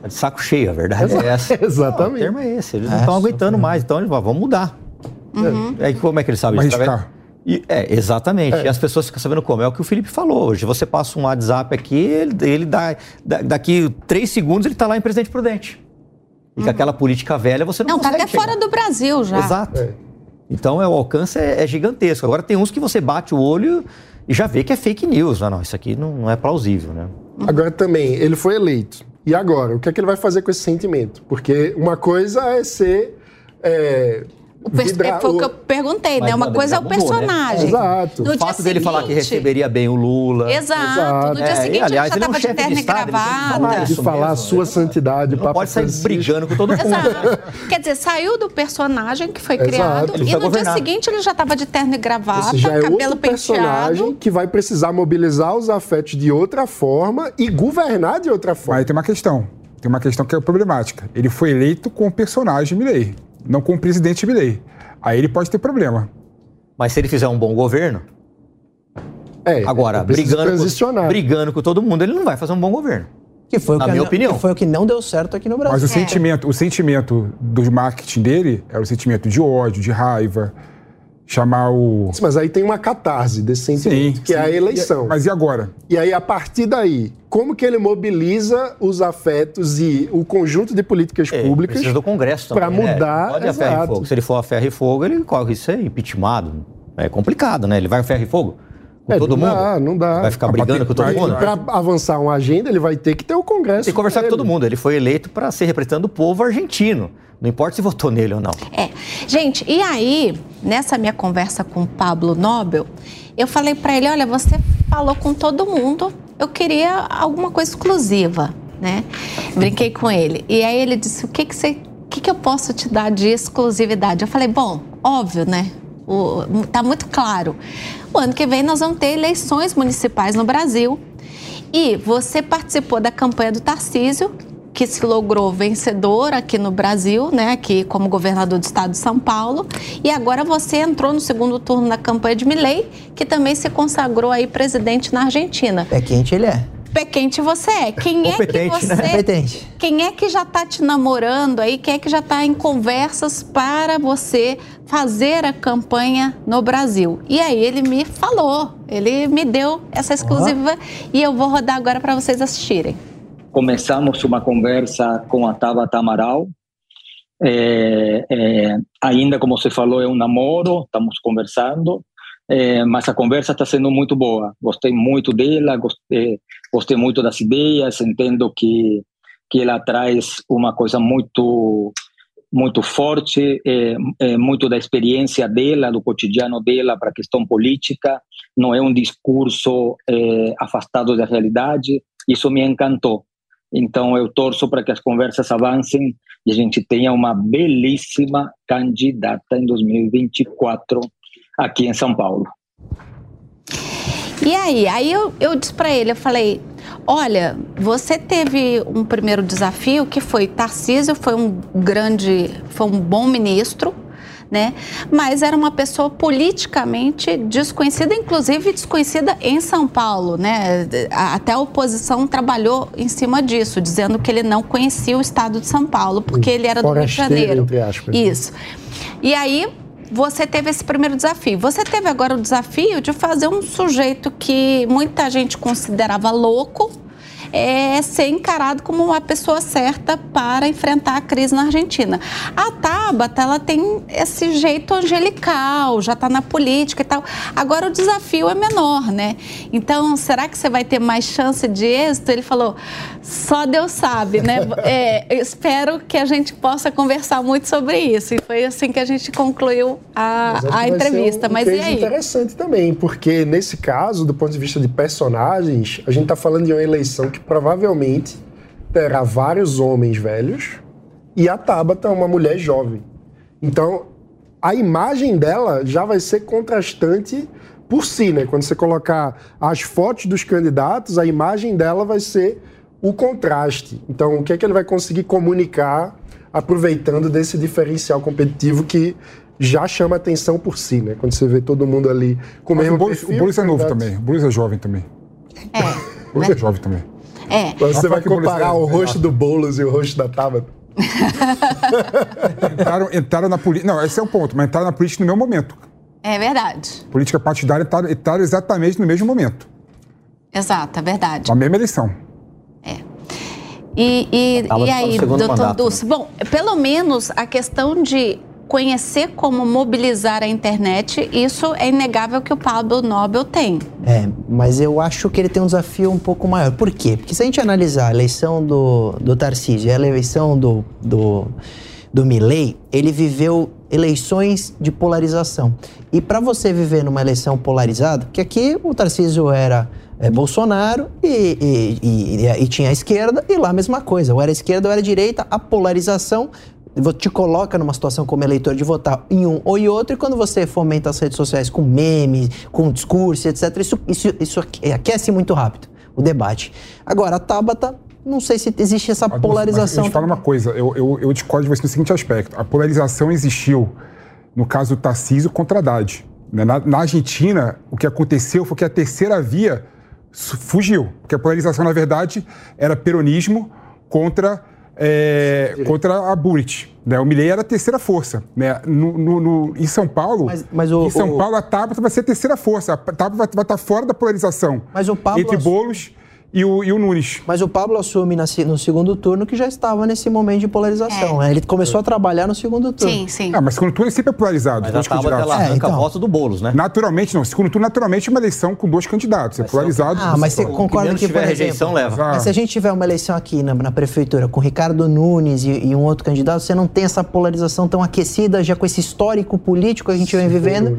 Speaker 6: Tá de saco cheio, a verdade é essa.
Speaker 5: Exatamente. Não, o
Speaker 6: termo é esse. Eles é, não estão aguentando mais, então eles vão, vamos mudar.
Speaker 2: Uhum.
Speaker 6: É, como é que eles sabem
Speaker 4: isso? Tá
Speaker 6: e, é, exatamente. É. E as pessoas ficam sabendo como. É o que o Felipe falou. Hoje você passa um WhatsApp aqui, ele, ele dá, daqui três segundos ele está lá em Presidente Prudente. E uhum. com aquela política velha você não,
Speaker 2: não
Speaker 6: consegue
Speaker 2: Não, tá até
Speaker 6: chegar.
Speaker 2: fora do Brasil já.
Speaker 6: Exato. É. Então é, o alcance é, é, gigantesco. Agora tem uns que você bate o olho e já vê que é fake news. Não, não isso aqui não, não é plausível, né?
Speaker 5: Agora também, ele foi eleito. E agora? O que é que ele vai fazer com esse sentimento? Porque uma coisa é ser é,
Speaker 2: o Vidra... Foi o que eu perguntei, Mas, né? Uma coisa é o né? personagem. Né?
Speaker 5: Exato.
Speaker 6: No o fato dele falar que receberia bem o Lula.
Speaker 2: Exato. Exato. No dia é, seguinte, aliás, ele já estava é um de terno e gravata.
Speaker 5: De falar a sua santidade.
Speaker 6: Não pode sair Francisco. brigando com todo mundo.
Speaker 2: Exato. Quer dizer, saiu do personagem que foi criado e no governar. dia seguinte ele já estava de terno e gravata,
Speaker 5: já é
Speaker 2: cabelo
Speaker 5: outro personagem que vai precisar mobilizar os afetos de outra forma e governar de outra forma.
Speaker 4: Aí tem uma questão. Tem uma questão que é problemática. Ele foi eleito com o personagem Milley, não com o presidente Milley. Aí ele pode ter problema.
Speaker 6: Mas se ele fizer um bom governo.
Speaker 5: É,
Speaker 6: agora, brigando com, brigando com todo mundo, ele não vai fazer um bom governo.
Speaker 3: Que foi
Speaker 6: Na
Speaker 3: o que
Speaker 6: minha opinião.
Speaker 3: Que foi o que não deu certo aqui no Brasil.
Speaker 4: Mas o, é. sentimento, o sentimento do marketing dele era o sentimento de ódio, de raiva, chamar o.
Speaker 5: Mas aí tem uma catarse desse sentimento, sim, que sim. é a eleição.
Speaker 4: Mas e agora?
Speaker 5: E aí, a partir daí, como que ele mobiliza os afetos e o conjunto de políticas é, públicas.
Speaker 6: Precisa do Congresso
Speaker 5: Para né? mudar.
Speaker 6: Pode a ferro e fogo. Se ele for a ferro e fogo, ele corre isso aí, impeachmentado. É complicado, né? Ele vai a ferro e fogo? Com é, todo
Speaker 5: não
Speaker 6: mundo?
Speaker 5: Dá, não dá.
Speaker 6: Vai ficar brigando com todo mundo?
Speaker 5: Para avançar uma agenda, ele vai ter que ter o Congresso.
Speaker 6: E conversar com todo mundo. Ele foi eleito para ser representando o povo argentino. Não importa se votou nele ou não.
Speaker 2: É. Gente, e aí, nessa minha conversa com o Pablo Nobel, eu falei para ele: olha, você falou com todo mundo, eu queria alguma coisa exclusiva, né? Brinquei com ele. E aí ele disse: o que, que você. O que, que eu posso te dar de exclusividade? Eu falei, bom, óbvio, né? O, tá muito claro. O ano que vem nós vamos ter eleições municipais no Brasil. E você participou da campanha do Tarcísio, que se logrou vencedor aqui no Brasil, né, aqui como governador do estado de São Paulo, e agora você entrou no segundo turno da campanha de Milei, que também se consagrou aí presidente na Argentina.
Speaker 3: É quente ele é.
Speaker 2: Pé quente você é. Quem é que né? você? Né? Quem é que já está te namorando aí? Quem é que já está em conversas para você fazer a campanha no Brasil? E aí ele me falou, ele me deu essa exclusiva uhum. e eu vou rodar agora para vocês assistirem
Speaker 7: começamos uma conversa com a Tabata Amaral. É, é, ainda como você falou, é um namoro, estamos conversando, é, mas a conversa está sendo muito boa. Gostei muito dela, gostei, gostei muito das ideias, entendo que, que ela traz uma coisa muito muito forte, é, é, muito da experiência dela, do cotidiano dela para a questão política, não é um discurso é, afastado da realidade, isso me encantou. Então, eu torço para que as conversas avancem e a gente tenha uma belíssima candidata em 2024 aqui em São Paulo.
Speaker 2: E aí? Aí eu, eu disse para ele, eu falei, olha, você teve um primeiro desafio que foi Tarcísio, foi um grande, foi um bom ministro, né? Mas era uma pessoa politicamente desconhecida, inclusive desconhecida em São Paulo, né? Até a oposição trabalhou em cima disso, dizendo que ele não conhecia o estado de São Paulo, porque ele era do Rio de Janeiro. Entre aspas. Isso. E aí você teve esse primeiro desafio. Você teve agora o desafio de fazer um sujeito que muita gente considerava louco, é ser encarado como uma pessoa certa para enfrentar a crise na Argentina. A Tabata, ela tem esse jeito angelical, já está na política e tal. Agora o desafio é menor, né? Então, será que você vai ter mais chance de êxito? Ele falou, só Deus sabe, né? É, espero que a gente possa conversar muito sobre isso. E foi assim que a gente concluiu a, a entrevista. Um, um Mas e aí?
Speaker 5: interessante também, porque nesse caso, do ponto de vista de personagens, a gente está falando de uma eleição que provavelmente terá vários homens velhos e a Tabata é uma mulher jovem. Então, a imagem dela já vai ser contrastante por si, né? Quando você colocar as fotos dos candidatos, a imagem dela vai ser o contraste. Então, o que é que ele vai conseguir comunicar aproveitando desse diferencial competitivo que já chama atenção por si, né? Quando você vê todo mundo ali com o mesmo
Speaker 4: o perfil, o Boulos é novo também. O Boulos é jovem também.
Speaker 2: É.
Speaker 4: O Boulos é jovem também.
Speaker 2: É.
Speaker 5: Você vai comparar o rosto do Boulos e o rosto da Tabata?
Speaker 4: entraram, entraram na política. Não, esse é o ponto, mas entraram na política no meu momento.
Speaker 2: É verdade.
Speaker 4: Política partidária entraram, entraram exatamente no mesmo momento.
Speaker 2: Exato, é verdade.
Speaker 4: Na mesma eleição.
Speaker 2: É. E, e, e aí, doutor Dulce? Né? Bom, pelo menos a questão de conhecer como mobilizar a internet, isso é inegável que o Pablo Nobel tem.
Speaker 3: É, mas eu acho que ele tem um desafio um pouco maior. Por quê? Porque se a gente analisar a eleição do, do Tarcísio e a eleição do, do, do Milley, ele viveu eleições de polarização. E para você viver numa eleição polarizada, que aqui o Tarcísio era é, Bolsonaro e, e, e, e, tinha a esquerda, e lá a mesma coisa. Ou era esquerda ou era direita, a polarização te coloca numa situação como eleitor de votar em um ou em outro, e quando você fomenta as redes sociais com memes, com discurso, etc., isso, isso, isso aquece muito rápido o debate. Agora, a Tabata, não sei se existe essa mas, polarização.
Speaker 4: Mas, eu te falo uma coisa, eu, eu, eu discordo de você no seguinte aspecto: a polarização existiu no caso do Tarcísio contra Haddad. Né? Na, na Argentina, o que aconteceu foi que a terceira via fugiu, porque a polarização, na verdade, era peronismo contra é, contra a Burit. Né? O Milley era a terceira força. Né? No, no- no- em São Paulo,
Speaker 3: Mas- mas o-
Speaker 4: em São
Speaker 3: o-
Speaker 4: Paulo a Tabata vai ser a terceira força. A Tabata vai, vai estar fora da polarização
Speaker 3: Mas o Pablo
Speaker 4: entre Boulos e o, e o Nunes.
Speaker 3: Mas o Pablo assume na no segundo turno que já estava nesse momento de polarização. né? Ele começou a trabalhar no segundo turno.
Speaker 2: Sim, sim.
Speaker 4: Ah, mas segundo turno sempre é polarizado.
Speaker 6: Mas a
Speaker 4: dois
Speaker 6: Tabata, ela
Speaker 4: candidatos.
Speaker 3: É,
Speaker 6: arranca
Speaker 3: então.
Speaker 6: voto do Boulos, né?
Speaker 4: Naturalmente, não. Segundo turno, naturalmente, é uma eleição com dois candidatos. É polarizado.
Speaker 3: Ah, mas você
Speaker 6: que
Speaker 3: concorda que,
Speaker 6: tiver
Speaker 3: por
Speaker 6: rejeição,
Speaker 3: exemplo,
Speaker 6: leva.
Speaker 3: Mas se a gente tiver uma eleição aqui na, na prefeitura com Ricardo Nunes e, e um outro candidato, você não tem essa polarização tão aquecida, já com esse histórico político que a gente vem vivendo,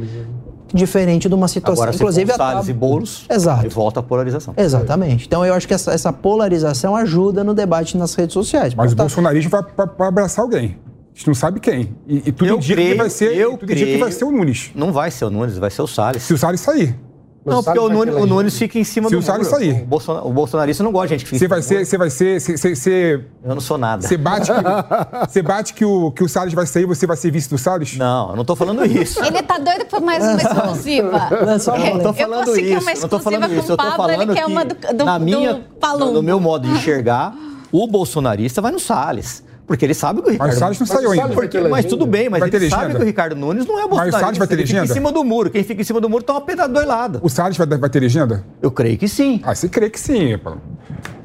Speaker 3: diferente de uma situação.
Speaker 6: Agora,
Speaker 3: Inclusive,
Speaker 6: se for
Speaker 3: a
Speaker 6: Salles e Boulos,
Speaker 3: Exato.
Speaker 6: aí volta a polarização.
Speaker 3: Exatamente. Então eu acho que essa, essa polarização ajuda no debate nas redes sociais.
Speaker 4: Mas o
Speaker 3: Tá-
Speaker 4: bolsonarismo vai, vai- vai abraçar alguém. A gente não sabe quem. E, e tudo
Speaker 6: Eu
Speaker 4: indica que
Speaker 6: creio,
Speaker 4: vai ser,
Speaker 6: eu
Speaker 4: tudo indica que vai
Speaker 6: creio.
Speaker 4: ser o Nunes.
Speaker 6: Não vai ser o Nunes, vai ser o Salles.
Speaker 4: Se o Salles sair.
Speaker 6: Não, porque o Nunes, o Nunes fica em cima
Speaker 4: Se
Speaker 6: do
Speaker 4: o Salles sair.
Speaker 6: O, o bolsonarista não gosta de gente que fica
Speaker 4: Você
Speaker 6: em
Speaker 4: vai
Speaker 6: cima do
Speaker 4: ser. Você vai ser. Você.
Speaker 6: Eu não sou nada.
Speaker 4: você bate, que, você bate que, o, que o Salles vai sair você vai ser vice do Salles?
Speaker 6: Não, eu não tô falando isso.
Speaker 2: Ele tá doido por mais uma exclusiva.
Speaker 3: A bola.
Speaker 6: Eu não tô
Speaker 2: Eu
Speaker 6: falando
Speaker 2: consegui
Speaker 6: isso.
Speaker 2: uma
Speaker 6: eu não tô
Speaker 2: exclusiva
Speaker 6: falando
Speaker 2: com
Speaker 6: isso. Eu tô
Speaker 2: o Pablo,
Speaker 6: falando
Speaker 2: ele quer
Speaker 6: que
Speaker 2: uma do- do-
Speaker 6: na
Speaker 2: do
Speaker 6: minha,
Speaker 2: Palumbo.
Speaker 6: no meu modo de enxergar, o bolsonarista vai no Salles. Porque ele sabe que o Ricardo...
Speaker 4: Mas o Salles não
Speaker 5: Mas
Speaker 4: saiu
Speaker 5: o
Speaker 4: ainda.
Speaker 6: Porque-
Speaker 5: ter
Speaker 6: mas tudo bem, mas
Speaker 4: Vai
Speaker 6: ele sabe
Speaker 4: legenda?
Speaker 6: que o Ricardo Nunes não é
Speaker 4: Mas o
Speaker 6: bolsonarista.
Speaker 4: Salles vai ter
Speaker 6: ele fica em cima do muro. Quem fica em cima do muro toma uma pedrada do dois lados.
Speaker 4: O Salles vai, vai ter legenda?
Speaker 6: Eu creio que sim.
Speaker 4: Ah, você crê que sim, Paulo.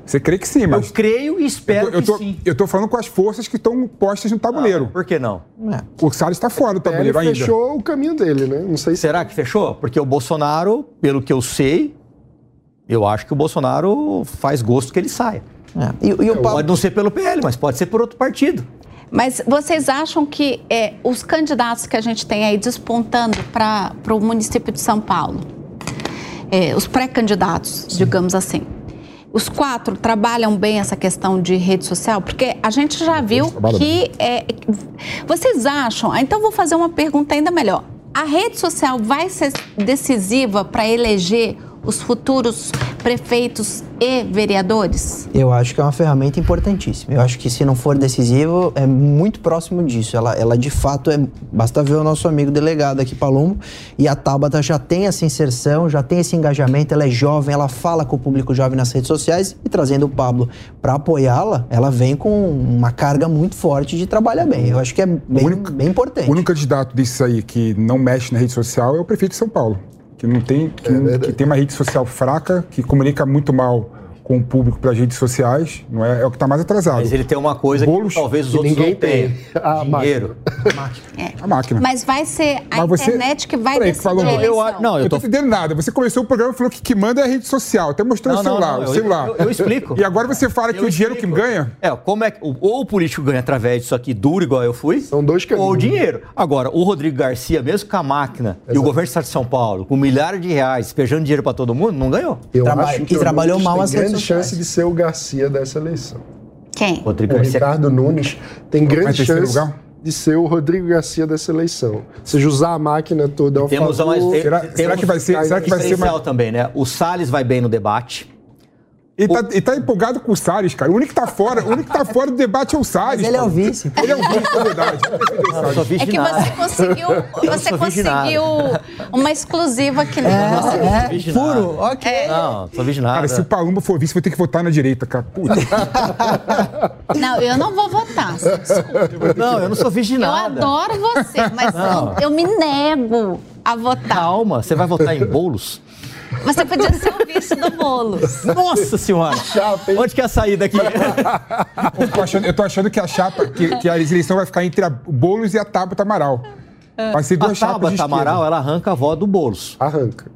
Speaker 4: Você crê que sim,
Speaker 6: Eu
Speaker 4: mas.
Speaker 6: creio e espero
Speaker 4: eu, tô,
Speaker 6: que sim.
Speaker 4: eu tô falando com as forças que estão postas no tabuleiro.
Speaker 6: Por que não?
Speaker 3: É.
Speaker 4: O Salles está fora do
Speaker 5: Ele
Speaker 4: tabuleiro ainda.
Speaker 5: fechou o caminho dele, né? Não sei se
Speaker 6: Será que fechou? Porque o Bolsonaro, pelo que eu sei, eu acho que o Bolsonaro faz gosto que ele saia.
Speaker 3: É. E, e o Pablo,
Speaker 6: Pode não ser pelo PL, mas pode ser por outro partido.
Speaker 2: Mas vocês acham que é, os candidatos que a gente tem aí despontando para o município de São Paulo, é, os pré-candidatos, digamos assim, os quatro trabalham bem essa questão de rede social? Porque a gente já viu que. é, vocês acham. ah, Então, vou fazer uma pergunta ainda melhor. A rede social vai ser decisiva para eleger os futuros prefeitos e vereadores?
Speaker 3: eu acho que é uma ferramenta importantíssima. Eu acho que se não for decisivo, é muito próximo disso. Ela, ela de fato é. Basta ver o nosso amigo delegado aqui, Palumbo, e a Tabata já tem essa inserção, já tem esse engajamento, ela é jovem, ela fala com o público jovem nas redes sociais e trazendo o Pablo para apoiá-la, ela vem com uma carga muito forte de trabalhar bem. Eu acho que é bem,
Speaker 4: único-
Speaker 3: bem importante.
Speaker 4: O único candidato desses aí que não mexe na rede social é o prefeito de São Paulo. Que não tem, que, não- que tem uma rede social fraca, que comunica muito mal com o público pelas redes sociais, não é, é o que está mais atrasado.
Speaker 6: Mas ele tem uma coisa
Speaker 4: Boulos,
Speaker 6: que talvez os
Speaker 5: que
Speaker 6: outros
Speaker 5: ninguém
Speaker 6: não tenham.
Speaker 5: tem. A
Speaker 6: Dinheiro.
Speaker 4: A máquina.
Speaker 2: Mas vai ser a
Speaker 4: Mas você-
Speaker 2: internet que vai
Speaker 4: Peraí,
Speaker 2: decidir
Speaker 4: falou-
Speaker 2: a
Speaker 4: eu-.
Speaker 6: Eu, não,
Speaker 4: Eu
Speaker 6: eu
Speaker 4: tô
Speaker 6: tô...
Speaker 4: entendendo nada. Você começou o programa e falou que o que manda é a rede social. Até mostrou
Speaker 6: Não,
Speaker 4: o
Speaker 6: não,
Speaker 4: celular.
Speaker 6: não,
Speaker 4: o
Speaker 6: eu-
Speaker 4: celular.
Speaker 6: eu- eu explico.
Speaker 4: E agora você fala que
Speaker 6: Eu
Speaker 4: o dinheiro que ganha.
Speaker 6: É, como é que. Ou o político ganha através disso aqui duro, igual eu fui.
Speaker 5: São dois caminhos.
Speaker 6: Ou o dinheiro. Agora, o Rodrigo Garcia, mesmo com a máquina e o governo do estado de São Paulo, com milhares de reais, despejando dinheiro para todo mundo, não ganhou.
Speaker 5: Eu
Speaker 3: Traba-
Speaker 5: acho que
Speaker 3: e
Speaker 5: o
Speaker 3: trabalhou mal as redes
Speaker 5: grande chance de ser o Garcia dessa eleição.
Speaker 2: Quem?
Speaker 6: Rodrigo
Speaker 5: O
Speaker 6: Garcia.
Speaker 5: Ricardo Nunes tem grande chance
Speaker 4: lugar?
Speaker 5: de ser o Rodrigo Garcia dessa eleição. Ou seja, usar a máquina toda ao
Speaker 6: Temos
Speaker 5: favor.
Speaker 6: uma,
Speaker 4: Será-
Speaker 6: temos
Speaker 4: será que vai ser- será que vai ser mais-
Speaker 6: também, né? O Salles vai bem no debate.
Speaker 4: Ele tá, ele tá empolgado com o Salles, cara. O único que tá fora, o único que tá fora do debate é o Salles.
Speaker 3: Mas ele é o
Speaker 4: cara.
Speaker 3: vice.
Speaker 4: Ele é o vice, na verdade.
Speaker 6: Eu não sou
Speaker 2: É que você conseguiu, você conseguiu uma exclusiva que nem você.
Speaker 3: É,
Speaker 6: Viginado.
Speaker 3: furo, ok.
Speaker 6: Não, sou viginado.
Speaker 4: Cara, se o Palumbo for vice, vou ter que votar na direita, cara. Puta.
Speaker 2: Não, eu não vou votar.
Speaker 6: Não, eu não sou
Speaker 2: Eu
Speaker 6: viginado.
Speaker 2: adoro você, mas
Speaker 6: Não.
Speaker 2: eu, eu me nego a votar.
Speaker 6: Calma, você vai votar em bolos?
Speaker 2: Você podia ser o vice do Boulos.
Speaker 6: Nossa senhora!
Speaker 5: Chapa, hein?
Speaker 6: Onde que é a saída aqui?
Speaker 4: Eu tô achando, eu tô achando que a chapa, que, que a eleição vai ficar entre a Boulos e a Tabata Amaral. Vai ser
Speaker 6: A
Speaker 4: duas chapas de
Speaker 6: Tabata. Amaral, ela arranca a voz do Boulos.
Speaker 5: Arranca.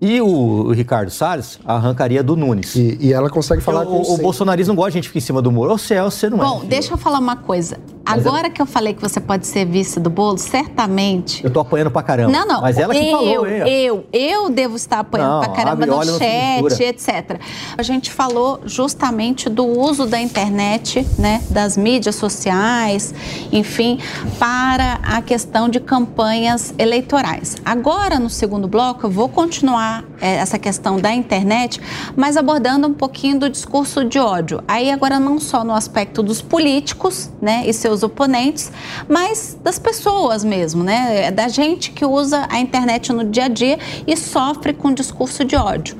Speaker 6: E o, Ricardo Salles arrancaria do Nunes.
Speaker 5: E, e ela consegue falar
Speaker 6: Eu-
Speaker 5: com
Speaker 6: o, o
Speaker 5: centro.
Speaker 6: bolsonarista não gosta de gente que fica em cima do muro. Ou você é ou você não é.
Speaker 2: Bom, deixa eu falar uma coisa. Agora que eu falei que você pode ser vice do Boulos, certamente
Speaker 6: Eu tô apanhando pra caramba.
Speaker 2: Não, não.
Speaker 6: Mas ela que
Speaker 2: eu,
Speaker 6: falou, hein?
Speaker 2: Eu, eu devo estar apoiando
Speaker 6: Não,
Speaker 2: pra caramba no chat, etc. A gente falou justamente do uso da internet, né, das mídias sociais, enfim, para a questão de campanhas eleitorais. Agora, no segundo bloco, eu vou continuar é, essa questão da internet, mas abordando um pouquinho do discurso de ódio. Aí agora não só no aspecto dos políticos, né, e seus oponentes, mas das pessoas mesmo, né, da gente que usa a internet no dia a dia e sofre com discurso de ódio.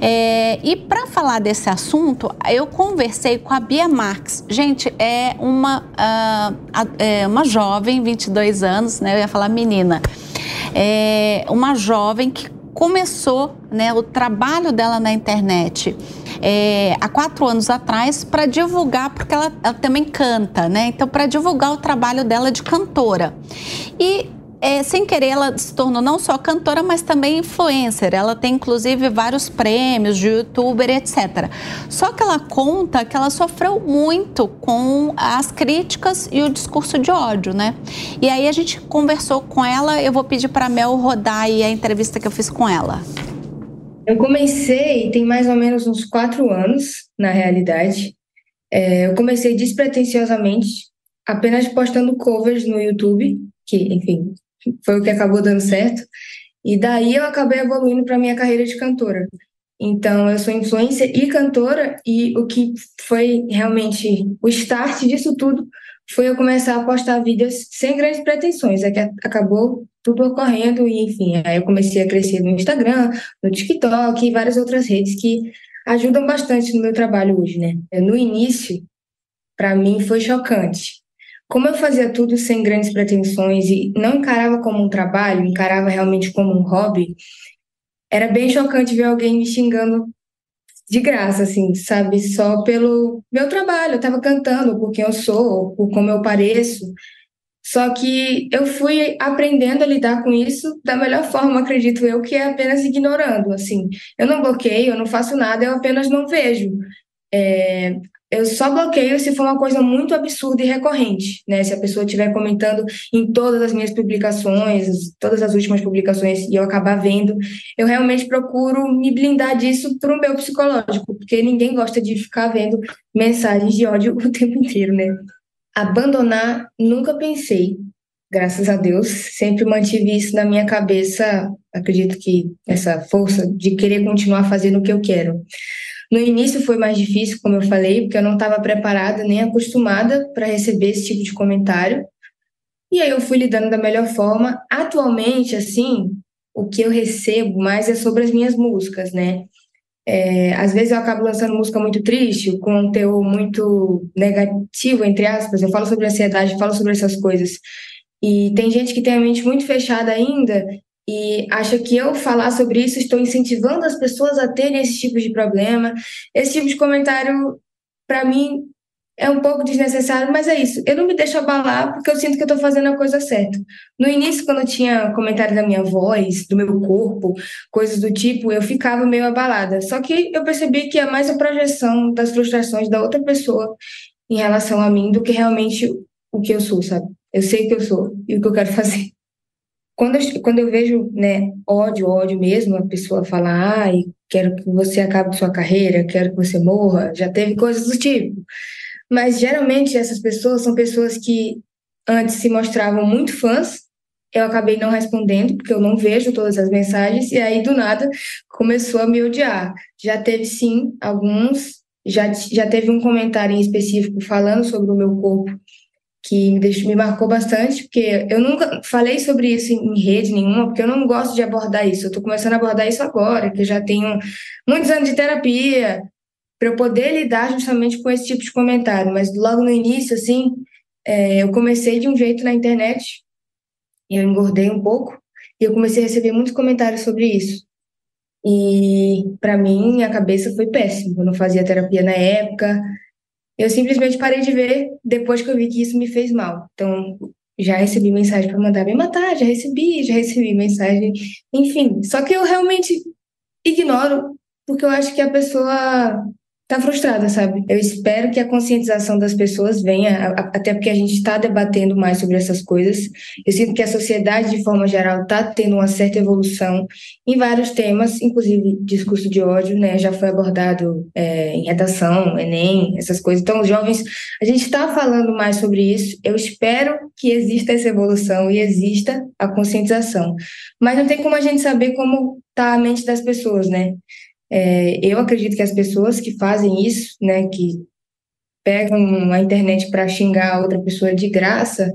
Speaker 2: É, e para falar desse assunto, eu conversei com a Bia Marx. Gente, é uma, uh, é uma jovem, 22 anos, né, eu ia falar menina, é uma jovem que começou né, o trabalho dela na internet é, há quatro anos atrás para divulgar, porque ela, ela também canta, né? Então, para divulgar o trabalho dela de cantora. E é, sem querer, ela se tornou não só cantora, mas também influencer. Ela tem, inclusive, vários prêmios de youtuber, etc. Só que ela conta que ela sofreu muito com as críticas e o discurso de ódio, né? E aí a gente conversou com ela, eu vou pedir para Mel rodar aí a entrevista que eu fiz com ela.
Speaker 8: Eu comecei, tem mais ou menos uns quatro anos, na realidade. É, eu comecei despretensiosamente, apenas postando covers no YouTube, que, enfim, foi o que acabou dando certo. E daí eu acabei evoluindo para minha carreira de cantora. Então, eu sou influencer e cantora, e o que foi realmente o start disso tudo foi eu começar a postar vídeos sem grandes pretensões. É que acabou tudo ocorrendo, e enfim, aí eu comecei a crescer no Instagram, no TikTok e várias outras redes que ajudam bastante no meu trabalho hoje, né? No início, para mim foi chocante, como eu fazia tudo sem grandes pretensões e não encarava como um trabalho, encarava realmente como um hobby, era bem chocante ver alguém me xingando de graça, assim, sabe? Só pelo meu trabalho. Eu estava cantando por quem eu sou, por como eu pareço. Só que eu fui aprendendo a lidar com isso da melhor forma, acredito eu, que é apenas ignorando, assim. Eu não bloqueio, eu não faço nada, eu apenas não vejo. É, eu só bloqueio se for uma coisa muito absurda e recorrente, né? Se a pessoa estiver comentando em todas as minhas publicações, todas as últimas publicações, e eu acabar vendo, eu realmente procuro me blindar disso para o meu psicológico, porque ninguém gosta de ficar vendo mensagens de ódio o tempo inteiro, né? Abandonar, nunca pensei, graças a Deus, sempre mantive isso na minha cabeça, acredito que essa força de querer continuar fazendo o que eu quero. No início foi mais difícil, como eu falei, porque eu não estava preparada nem acostumada para receber esse tipo de comentário. E aí eu fui lidando da melhor forma. Atualmente, assim, o que eu recebo mais é sobre as minhas músicas, né? É, às vezes eu acabo lançando música muito triste, com um teor muito negativo, entre aspas. Eu falo sobre ansiedade, falo sobre essas coisas. E tem gente que tem a mente muito fechada ainda e acha que eu falar sobre isso estou incentivando as pessoas a terem esse tipo de problema. Esse tipo de comentário, para mim, é um pouco desnecessário, mas é isso. Eu não me deixo abalar porque eu sinto que estou fazendo a coisa certa. No início, quando tinha comentário da minha voz, do meu corpo, coisas do tipo, eu ficava meio abalada. Só que eu percebi que é mais a projeção das frustrações da outra pessoa em relação a mim do que realmente o que eu sou, sabe? Eu sei o que eu sou e o que eu quero fazer. Quando eu, quando eu vejo né, ódio, ódio mesmo, a pessoa falar, ai, quero que você acabe sua carreira, quero que você morra, já teve coisas do tipo. Mas geralmente essas pessoas são pessoas que antes se mostravam muito fãs, eu acabei não respondendo, porque eu não vejo todas as mensagens, e aí do nada começou a me odiar. Já teve sim alguns, já, já teve um comentário em específico falando sobre o meu corpo que me, marcou bastante, porque eu nunca falei sobre isso em, em rede nenhuma, porque eu não gosto de abordar isso. Eu estou começando a abordar isso agora, que eu já tenho muitos anos de terapia, para eu poder lidar justamente com esse tipo de comentário. Mas logo no início, assim, é, eu comecei de um jeito na internet, e eu engordei um pouco, e eu comecei a receber muitos comentários sobre isso. E para mim, a cabeça foi péssima. Eu não fazia terapia na época, eu simplesmente parei de ver depois que eu vi que isso me fez mal. Então, já recebi mensagem para mandar me matar, já recebi, já recebi mensagem, enfim. Só que eu realmente ignoro, porque eu acho que a pessoa tá frustrada, sabe? Eu espero que a conscientização das pessoas venha, até porque a gente está debatendo mais sobre essas coisas. Eu sinto que a sociedade, de forma geral, está tendo uma certa evolução em vários temas, inclusive discurso de ódio, né? Já foi abordado é, em redação, Enem, essas coisas. Então, os jovens, a gente está falando mais sobre isso. Eu espero que exista essa evolução e exista a conscientização. Mas não tem como a gente saber como tá a mente das pessoas, né? É, eu acredito que as pessoas que fazem isso, né, que pegam a internet para xingar outra pessoa de graça,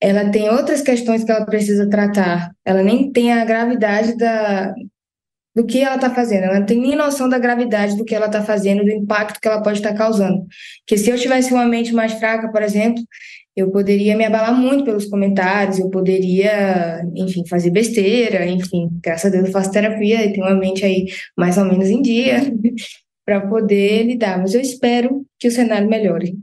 Speaker 8: ela tem outras questões que ela precisa tratar. Ela nem tem a gravidade da, do que ela está fazendo. Ela não tem nem noção da gravidade do que ela está fazendo, do impacto que ela pode estar tá causando. Porque se eu tivesse uma mente mais fraca, por exemplo, eu poderia me abalar muito pelos comentários, eu poderia, enfim, fazer besteira, enfim. Graças a Deus eu faço terapia e tenho uma mente aí mais ou menos em dia para poder lidar. Mas eu espero que o cenário melhore.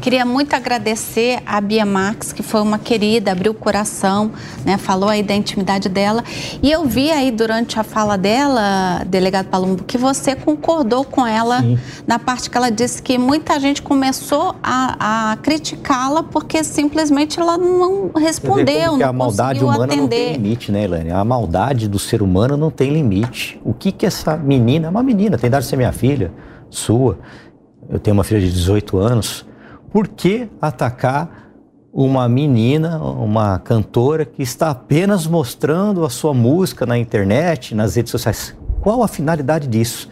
Speaker 2: Queria muito agradecer a Bia Max, que foi uma querida, abriu o coração, né, falou aí da intimidade dela. E eu vi aí durante a fala dela, delegado Palumbo, que você concordou com ela Sim. na parte que ela disse que muita gente começou a, a criticá-la porque simplesmente ela não respondeu, não
Speaker 6: a maldade humana atender. não tem limite, né, Elaine? A maldade do ser humano não tem limite. O que que essa menina, é uma menina, tem dado de ser minha filha, sua, eu tenho uma filha de 18 anos, por que atacar uma menina, uma cantora que está apenas mostrando a sua música na internet, nas redes sociais? Qual a finalidade disso?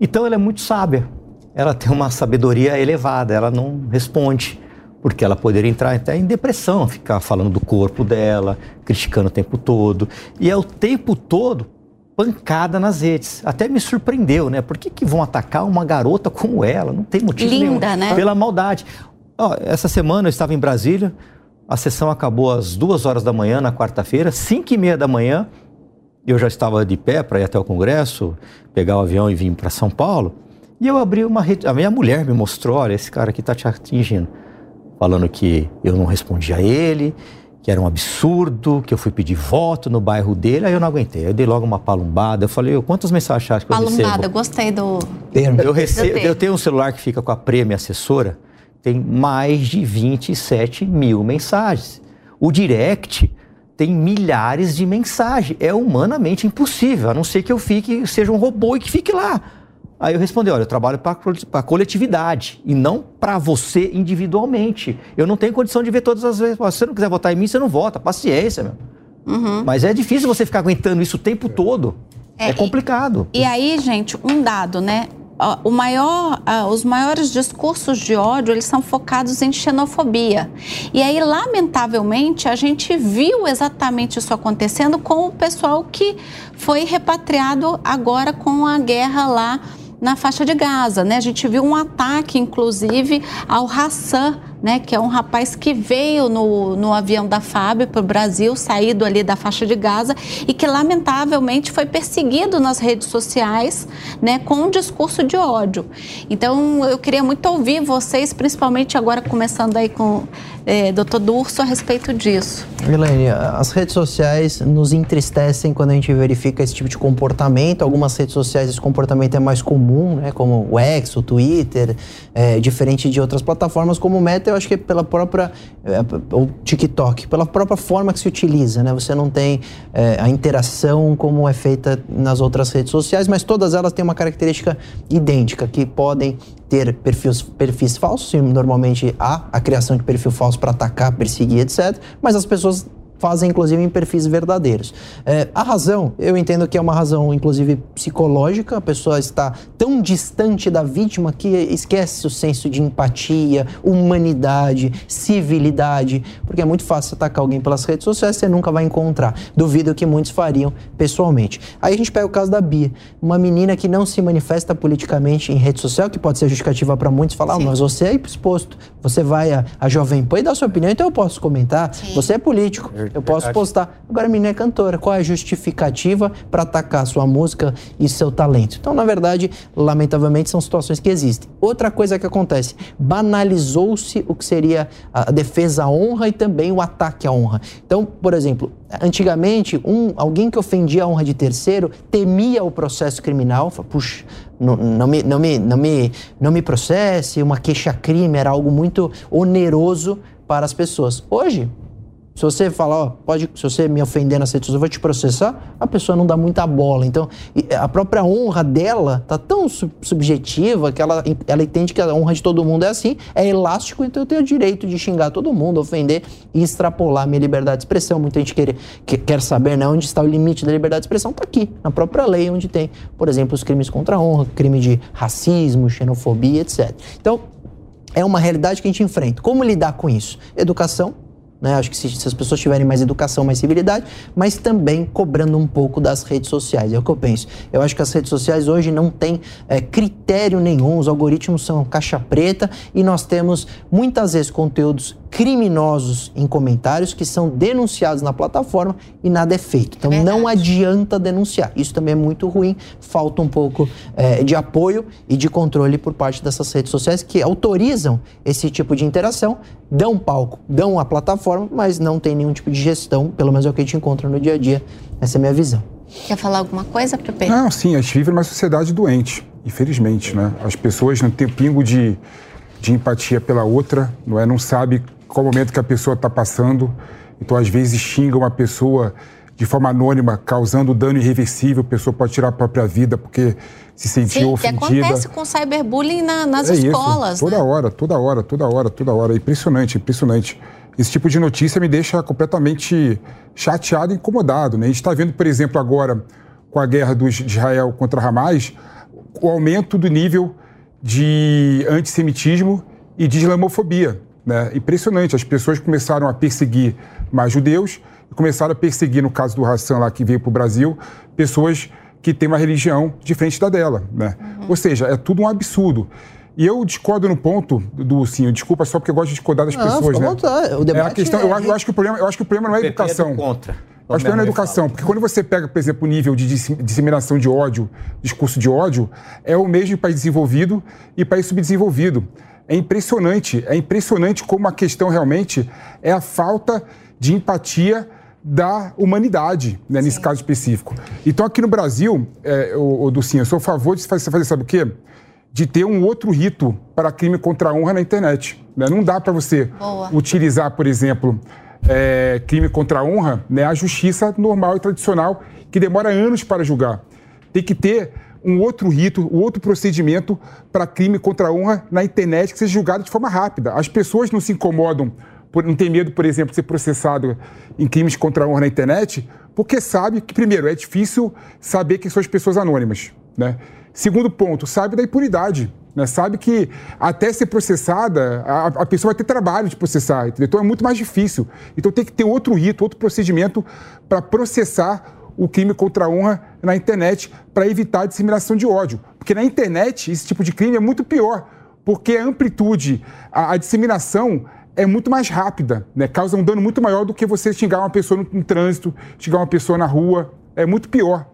Speaker 6: Então ela é muito sábia. Ela tem uma sabedoria elevada, ela não responde, porque ela poderia entrar até em depressão, ficar falando do corpo dela, criticando o tempo todo. E é o tempo todo pancada nas redes. Até me surpreendeu, né? Por que, que vão atacar uma garota como ela? Não tem motivo
Speaker 2: Linda,
Speaker 6: nenhum.
Speaker 2: né?
Speaker 6: Pela maldade. Oh, essa semana eu estava em Brasília, a sessão acabou às duas horas da manhã, na quarta-feira, cinco e meia da manhã, eu já estava de pé para ir até o Congresso, pegar o avião e vir para São Paulo, e eu abri uma rede, a minha mulher me mostrou, olha, esse cara aqui está te atingindo, falando que eu não respondi a ele, que era um absurdo, que eu fui pedir voto no bairro dele, aí eu não aguentei. Eu dei logo uma palumbada. Eu falei, quantas mensagens acha que eu recebo?
Speaker 2: Palumbada, gostei do...
Speaker 6: Eu, recebo, eu tenho um celular que fica com a Prê, minha assessora, tem mais de 27 mil mensagens. O direct tem milhares de mensagens. É humanamente impossível, a não ser que eu fique, seja um robô e que fique lá. Aí eu respondi: olha, eu trabalho para a coletividade e não para você individualmente. Eu não tenho condição de ver todas as vezes. Se você não quiser votar em mim, você não vota. Paciência, meu. Uhum. Mas é difícil você ficar aguentando isso o tempo todo. É, é complicado.
Speaker 2: E, e aí, gente, um dado, né? O maior, os maiores discursos de ódio eles são focados em xenofobia. E aí, lamentavelmente, a gente viu exatamente isso acontecendo com o pessoal que foi repatriado agora com a guerra lá na faixa de Gaza, né? A gente viu um ataque, inclusive, ao Hassan, né, que é um rapaz que veio no, no avião da FAB para o Brasil, saído ali da faixa de Gaza e que lamentavelmente foi perseguido nas redes sociais, né, com um discurso de ódio. Então eu queria muito ouvir vocês, principalmente agora começando aí com é, doutor Durso a respeito disso.
Speaker 3: Milene, as redes sociais nos entristecem quando a gente verifica esse tipo de comportamento. Algumas redes sociais esse comportamento é mais comum, né, como o X, o Twitter, é, diferente de outras plataformas como o Meta eu acho que pela própria. É, o TikTok, pela própria forma que se utiliza, né? Você não tem é, a interação como é feita nas outras redes sociais, mas todas elas têm uma característica idêntica, que podem ter perfis, perfis falsos, normalmente há a criação de perfil falso para atacar, perseguir, etc. Mas as pessoas fazem inclusive em perfis verdadeiros. É, a razão, eu entendo que é uma razão inclusive psicológica, a pessoa está tão distante da vítima que esquece o senso de empatia, humanidade, civilidade, porque é muito fácil atacar alguém pelas redes sociais, você nunca vai encontrar. Duvido que muitos fariam pessoalmente. Aí a gente pega o caso da Bia, uma menina que não se manifesta politicamente em rede social, que pode ser justificativa para muitos falar, ah, mas você é exposto, você vai a, a Jovem Pan e dá sua opinião, então eu posso comentar, Sim. você é político. Eu posso postar. Agora a menina é cantora. Qual é a justificativa para atacar sua música e seu talento? Então, na verdade, lamentavelmente, são situações que existem. Outra coisa que acontece: banalizou-se o que seria a defesa à honra e também o ataque à honra. Então, por exemplo, antigamente, um, alguém que ofendia a honra de terceiro temia o processo criminal. Puxa, não, não, me, não, me, não, me, não me processe, uma queixa-crime era algo muito oneroso para as pessoas. Hoje, Se você falar, ó, pode, se você me ofender nas redes sociais, eu vou te processar, a pessoa não dá muita bola. Então, a própria honra dela tá tão subjetiva que ela, ela entende que a honra de todo mundo é assim, é elástico, então eu tenho o direito de xingar todo mundo, ofender e extrapolar minha liberdade de expressão. Muita gente quer, quer saber né, onde está o limite da liberdade de expressão, tá aqui, na própria lei, onde tem, por exemplo, os crimes contra a honra, crime de racismo, xenofobia, etc. Então, é uma realidade que a gente enfrenta. Como lidar com isso? Educação, né? Acho que se, se, as pessoas tiverem mais educação, mais civilidade, mas também cobrando um pouco das redes sociais. É o que eu penso. Eu acho que as redes sociais hoje não têm é, critério nenhum, os algoritmos são caixa preta e nós temos muitas vezes conteúdos criminosos em comentários que são denunciados na plataforma e nada é feito. Então Verdade. não adianta denunciar. Isso também é muito ruim. Falta um pouco é, de apoio e de controle por parte dessas redes sociais que autorizam esse tipo de interação, dão palco, dão a plataforma, mas não tem nenhum tipo de gestão, pelo menos é o que a gente encontra no dia a dia. Essa é a minha visão.
Speaker 2: Quer falar alguma coisa, Pepe?
Speaker 4: Não, sim, a gente vive numa sociedade doente, infelizmente, né? As pessoas não têm pingo de, de empatia pela outra, não é? Não sabe qual momento que a pessoa está passando. Então, às vezes, xinga uma pessoa de forma anônima, causando dano irreversível, a pessoa pode tirar a própria vida porque se sentiu Sim, ofendida.
Speaker 2: que acontece com cyberbullying na, nas
Speaker 4: é
Speaker 2: escolas,
Speaker 4: isso. Toda
Speaker 2: né?
Speaker 4: hora, toda hora, toda hora, toda hora. Impressionante, impressionante. Esse tipo de notícia me deixa completamente chateado e incomodado. Né? A gente está vendo, por exemplo, agora, com a guerra do Israel contra Hamas, o aumento do nível de antissemitismo e de islamofobia. Né? Impressionante, as pessoas começaram a perseguir mais judeus e começaram a perseguir, no caso do Hassan lá que veio para o Brasil, pessoas que têm uma religião diferente da dela. Né? Uhum. Ou seja, é tudo um absurdo. E eu discordo no ponto do sim, desculpa só porque eu gosto de discordar das não, pessoas, né? O debate é a questão, é... eu, acho, eu, acho, que o problema, eu acho que o problema não é a educação.
Speaker 6: contra.
Speaker 4: Eu acho que não é a educação, porque quando você pega, por exemplo, o nível de disseminação de ódio, discurso de ódio, é o mesmo em país desenvolvido e país subdesenvolvido. É impressionante, é impressionante como a questão realmente é a falta de empatia da humanidade, né, nesse caso específico. Então, aqui no Brasil, é, o, o Ducinho, eu sou a favor de fazer, fazer, sabe o quê? De ter um outro rito para crime contra a honra na internet. Né? Não dá para você Boa. utilizar, por exemplo, é, crime contra a honra, né, a justiça normal e tradicional, que demora anos para julgar. Tem que ter um outro rito, um outro procedimento para crime contra a honra na internet que seja julgado de forma rápida. As pessoas não se incomodam, por, não tem medo, por exemplo, de ser processado em crimes contra a honra na internet, porque sabe que, primeiro, é difícil saber quem são as pessoas anônimas. Né? Segundo ponto, sabe da impunidade. Né? Sabe que até ser processada, a, a, pessoa vai ter trabalho de processar. Entendeu? Então é muito mais difícil. Então tem que ter outro rito, outro procedimento para processar o crime contra a honra na internet para evitar a disseminação de ódio. Porque na internet esse tipo de crime é muito pior, porque a amplitude, a, a disseminação é muito mais rápida, né? causa um dano muito maior do que você xingar uma pessoa no, no trânsito, xingar uma pessoa na rua. É muito pior.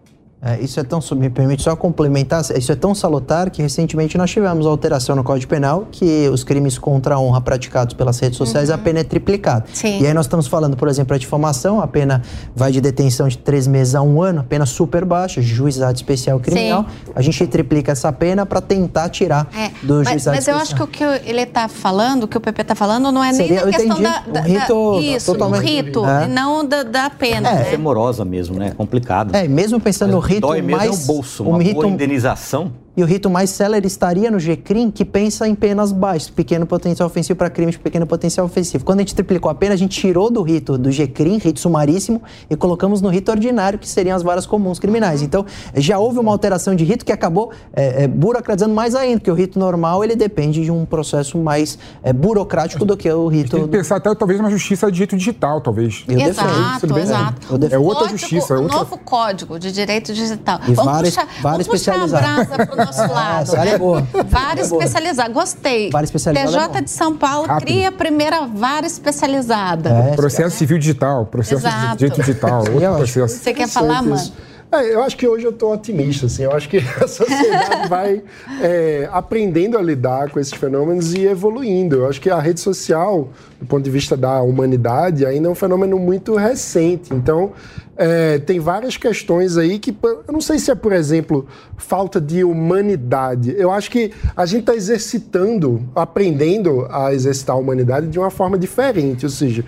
Speaker 3: É, isso é tão, me permite só complementar, isso é tão salutar que recentemente nós tivemos alteração no Código Penal que os crimes contra a honra praticados pelas redes sociais, uhum. a pena é triplicada. Sim. E aí nós estamos falando, por exemplo, a difamação, a pena vai de detenção de três meses a um ano, a pena super baixa, juizado especial criminal. Sim. A gente triplica essa pena para tentar tirar é, do
Speaker 2: mas,
Speaker 3: juizado
Speaker 2: mas especial. Mas eu acho que o que ele está falando, o que o PP está falando, não é Seria, nem a questão da, da, rito, da, isso, totalmente, do rito, é. não da, da pena. É,
Speaker 6: né? é mesmo, né? Complicado.
Speaker 3: É, mesmo pensando no rito rito
Speaker 6: Dói mesmo mais... é o bolso, uma rito, indenização
Speaker 3: e o rito mais célere estaria no GCRIM, que pensa em penas baixas, pequeno potencial ofensivo para crimes de pequeno potencial ofensivo. Quando a gente triplicou a pena, a gente tirou do rito do GCRIM, rito sumaríssimo, e colocamos no rito ordinário, que seriam as varas comuns criminais. Então, já houve uma alteração de rito que acabou é, é, burocratizando mais ainda, porque o rito normal ele depende de um processo mais é, burocrático do que o rito.
Speaker 4: Tem que pensar até talvez uma justiça de direito digital, talvez.
Speaker 2: Eu exato, defendo. exato. Eu defendo.
Speaker 4: É outra justiça. É outra...
Speaker 2: novo código de direito digital.
Speaker 3: E vamos várias, puxar, várias vamos puxar a brasa
Speaker 2: para o nosso lado. Área é boa. Vara é especializada. Gostei. Vara especializada. TJ é de São Paulo Rápido. cria a primeira vara especializada.
Speaker 4: É, processo civil digital, processo Exato. de direito digital, outro processo.
Speaker 2: Você quer falar, mano?
Speaker 5: É, eu acho que hoje eu estou otimista, assim. Eu acho que a sociedade vai é, aprendendo a lidar com esses fenômenos e evoluindo. Eu acho que a rede social, do ponto de vista da humanidade, ainda é um fenômeno muito recente. Então, é, tem várias questões aí que eu não sei se é, por exemplo, falta de humanidade. Eu acho que a gente está exercitando, aprendendo a exercitar a humanidade de uma forma diferente. Ou seja,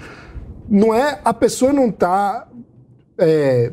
Speaker 5: não é a pessoa não tá é,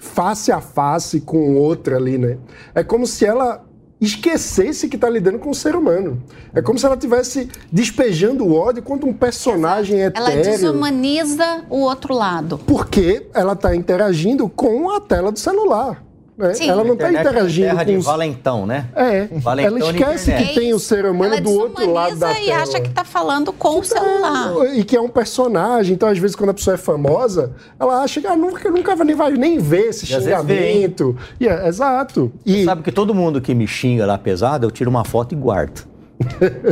Speaker 5: face a face com outra ali, né? É como se ela esquecesse que está lidando com um ser humano. É como se ela estivesse despejando o ódio contra um personagem etéreo.
Speaker 2: Ela desumaniza o outro lado.
Speaker 5: Porque ela está interagindo com a tela do celular. Né? Ela não está interagindo
Speaker 6: é terra
Speaker 5: com
Speaker 6: de
Speaker 5: os...
Speaker 6: valentão, né?
Speaker 5: É.
Speaker 6: Valentão
Speaker 5: ela esquece que tem o ser humano
Speaker 2: ela
Speaker 5: do outro lado da
Speaker 2: e
Speaker 5: tela.
Speaker 2: acha que está falando com o celular.
Speaker 5: E que é um personagem. Então, às vezes, quando a pessoa é famosa, ela acha que ah, nunca, nunca nem vai nem ver esse
Speaker 6: E vê,
Speaker 5: xingamento. E é, exato. E
Speaker 6: Sabe que todo mundo que me xinga lá pesado, eu tiro uma foto e guardo.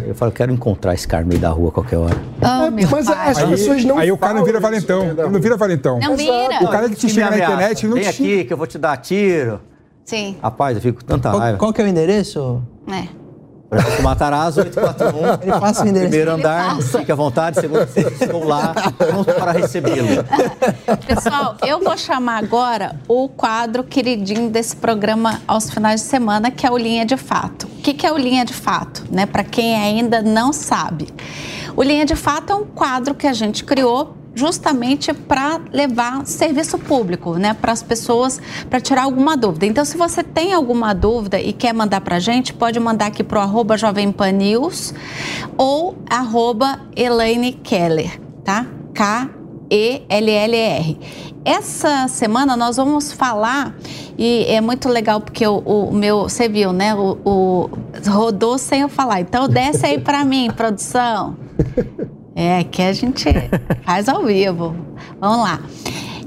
Speaker 6: Eu falo, quero encontrar esse cara no meio da rua a qualquer hora.
Speaker 2: Oh, meu
Speaker 5: mas
Speaker 2: pai.
Speaker 5: as pessoas não
Speaker 4: Aí o cara não vira valentão. Ele não vira valentão.
Speaker 2: Não vira.
Speaker 4: O cara que te xinga na internet não
Speaker 6: Vem
Speaker 4: te xinga.
Speaker 6: aqui que eu vou te dar tiro.
Speaker 2: Sim,
Speaker 6: Rapaz, eu fico com tanta
Speaker 3: Qual,
Speaker 6: raiva.
Speaker 3: qual que é o endereço?
Speaker 2: é.
Speaker 6: Francisco Matarazzo, 841.
Speaker 3: Ele passa o endereço.
Speaker 6: Primeiro andar,
Speaker 2: passa.
Speaker 6: fique à vontade, segundo estou lá, pronto para recebê-lo.
Speaker 2: Pessoal, eu vou chamar agora o quadro queridinho desse programa aos finais de semana, que é o Linha de Fato. O que que é o Linha de Fato? Né? Para quem ainda não sabe. O Linha de Fato é um quadro que a gente criou justamente para levar serviço público, né, para as pessoas, para tirar alguma dúvida. Então, se você tem alguma dúvida e quer mandar para a gente, pode mandar aqui para o arroba Jovem Pan News ou arroba Elaine Keller, tá? K-E-L-L-R. Essa semana nós vamos falar, e é muito legal porque o, o meu, você viu, né? O, o- rodou sem eu falar. Então desce aí para mim, produção. É, que a gente faz ao vivo. Vamos lá.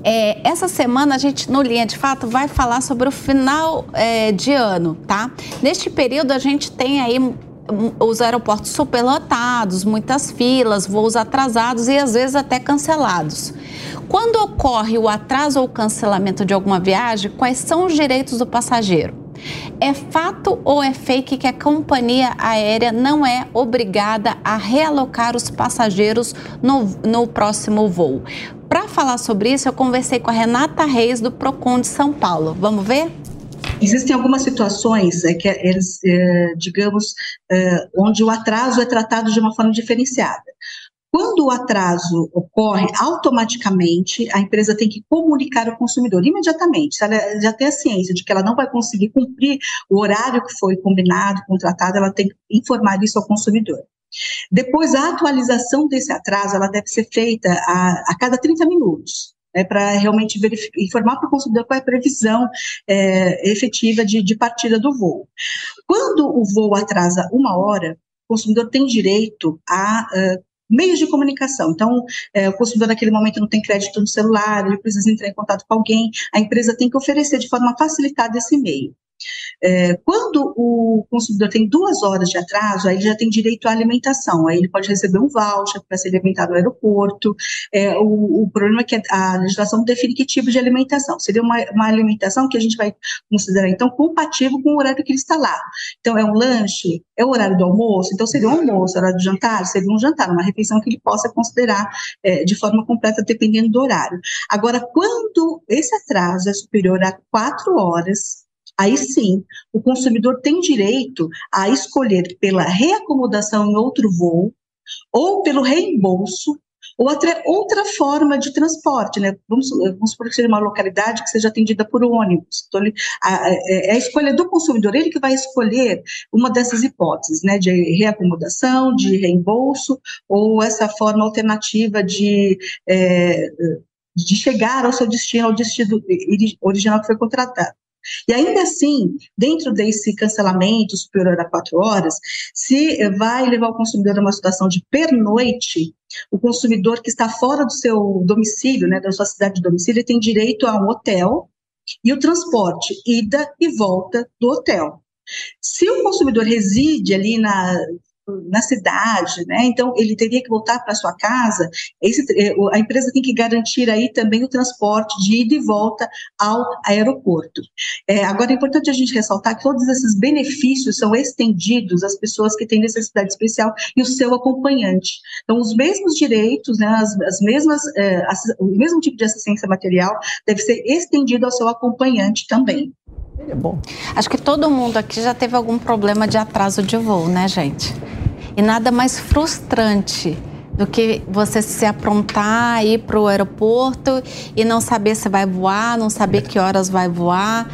Speaker 2: É, essa semana a gente, no Linha de Fato, vai falar sobre o final é, de ano, tá? Neste período a gente tem aí os aeroportos superlotados, muitas filas, voos atrasados e às vezes até cancelados. Quando ocorre o atraso ou cancelamento de alguma viagem, quais são os direitos do passageiro? É fato ou é fake que a companhia aérea não é obrigada a realocar os passageiros no, no próximo voo? Para falar sobre isso, eu conversei com a Renata Reis, do Procon de São Paulo. Vamos ver?
Speaker 9: Existem algumas situações é, que eles, é, digamos, é, onde o atraso é tratado de uma forma diferenciada. Quando o atraso ocorre, automaticamente a empresa tem que comunicar ao consumidor imediatamente. Se ela já tem a ciência de que ela não vai conseguir cumprir o horário que foi combinado, contratado, ela tem que informar isso ao consumidor. Depois, a atualização desse atraso, ela deve ser feita a, a cada 30 minutos. Né, para realmente informar para o consumidor qual é a previsão é, efetiva de, de partida do voo. Quando o voo atrasa uma hora, o consumidor tem direito a uh, meios de comunicação. Então, é, o consumidor naquele momento não tem crédito no celular, ele precisa entrar em contato com alguém, a empresa tem que oferecer de forma facilitada esse meio. É, quando o consumidor tem duas horas de atraso, aí ele já tem direito à alimentação, aí ele pode receber um voucher para ser alimentado no aeroporto. É, o, o, problema é que a legislação define que tipo de alimentação. Seria uma, uma, alimentação que a gente vai considerar, então, compatível com o horário que ele está lá. Então, é um lanche, é o horário do almoço, então seria um almoço, horário do jantar, seria um jantar, uma refeição que ele possa considerar é, de forma completa, dependendo do horário. Agora, quando esse atraso é superior a quatro horas, Aí sim, o consumidor tem direito a escolher pela reacomodação em outro voo ou pelo reembolso ou até outra forma de transporte, né? Vamos, vamos supor que seja uma localidade que seja atendida por ônibus. Então, ele, a, é a escolha do consumidor, ele que vai escolher uma dessas hipóteses, né? De reacomodação, de reembolso ou essa forma alternativa de é, de chegar ao seu destino, ao destino original que foi contratado. E ainda assim, dentro desse cancelamento superior a quatro horas, se vai levar o consumidor a uma situação de pernoite, o consumidor que está fora do seu domicílio, né, da sua cidade de domicílio, tem direito a um hotel e o transporte, ida e volta do hotel. Se o consumidor reside ali na na cidade, né? Então ele teria que voltar para sua casa. Esse, a empresa tem que garantir aí também o transporte de ida e volta ao aeroporto. É, agora é importante a gente ressaltar que todos esses benefícios são estendidos às pessoas que têm necessidade especial e o seu acompanhante. Então os mesmos direitos, né? As, as mesmas, é, o mesmo tipo de assistência material deve ser estendido ao seu acompanhante também.
Speaker 3: É bom.
Speaker 2: Acho que todo mundo aqui já teve algum problema de atraso de voo, né, gente? E nada mais frustrante do que você se aprontar, ir para o aeroporto e não saber se vai voar, não saber que horas vai voar.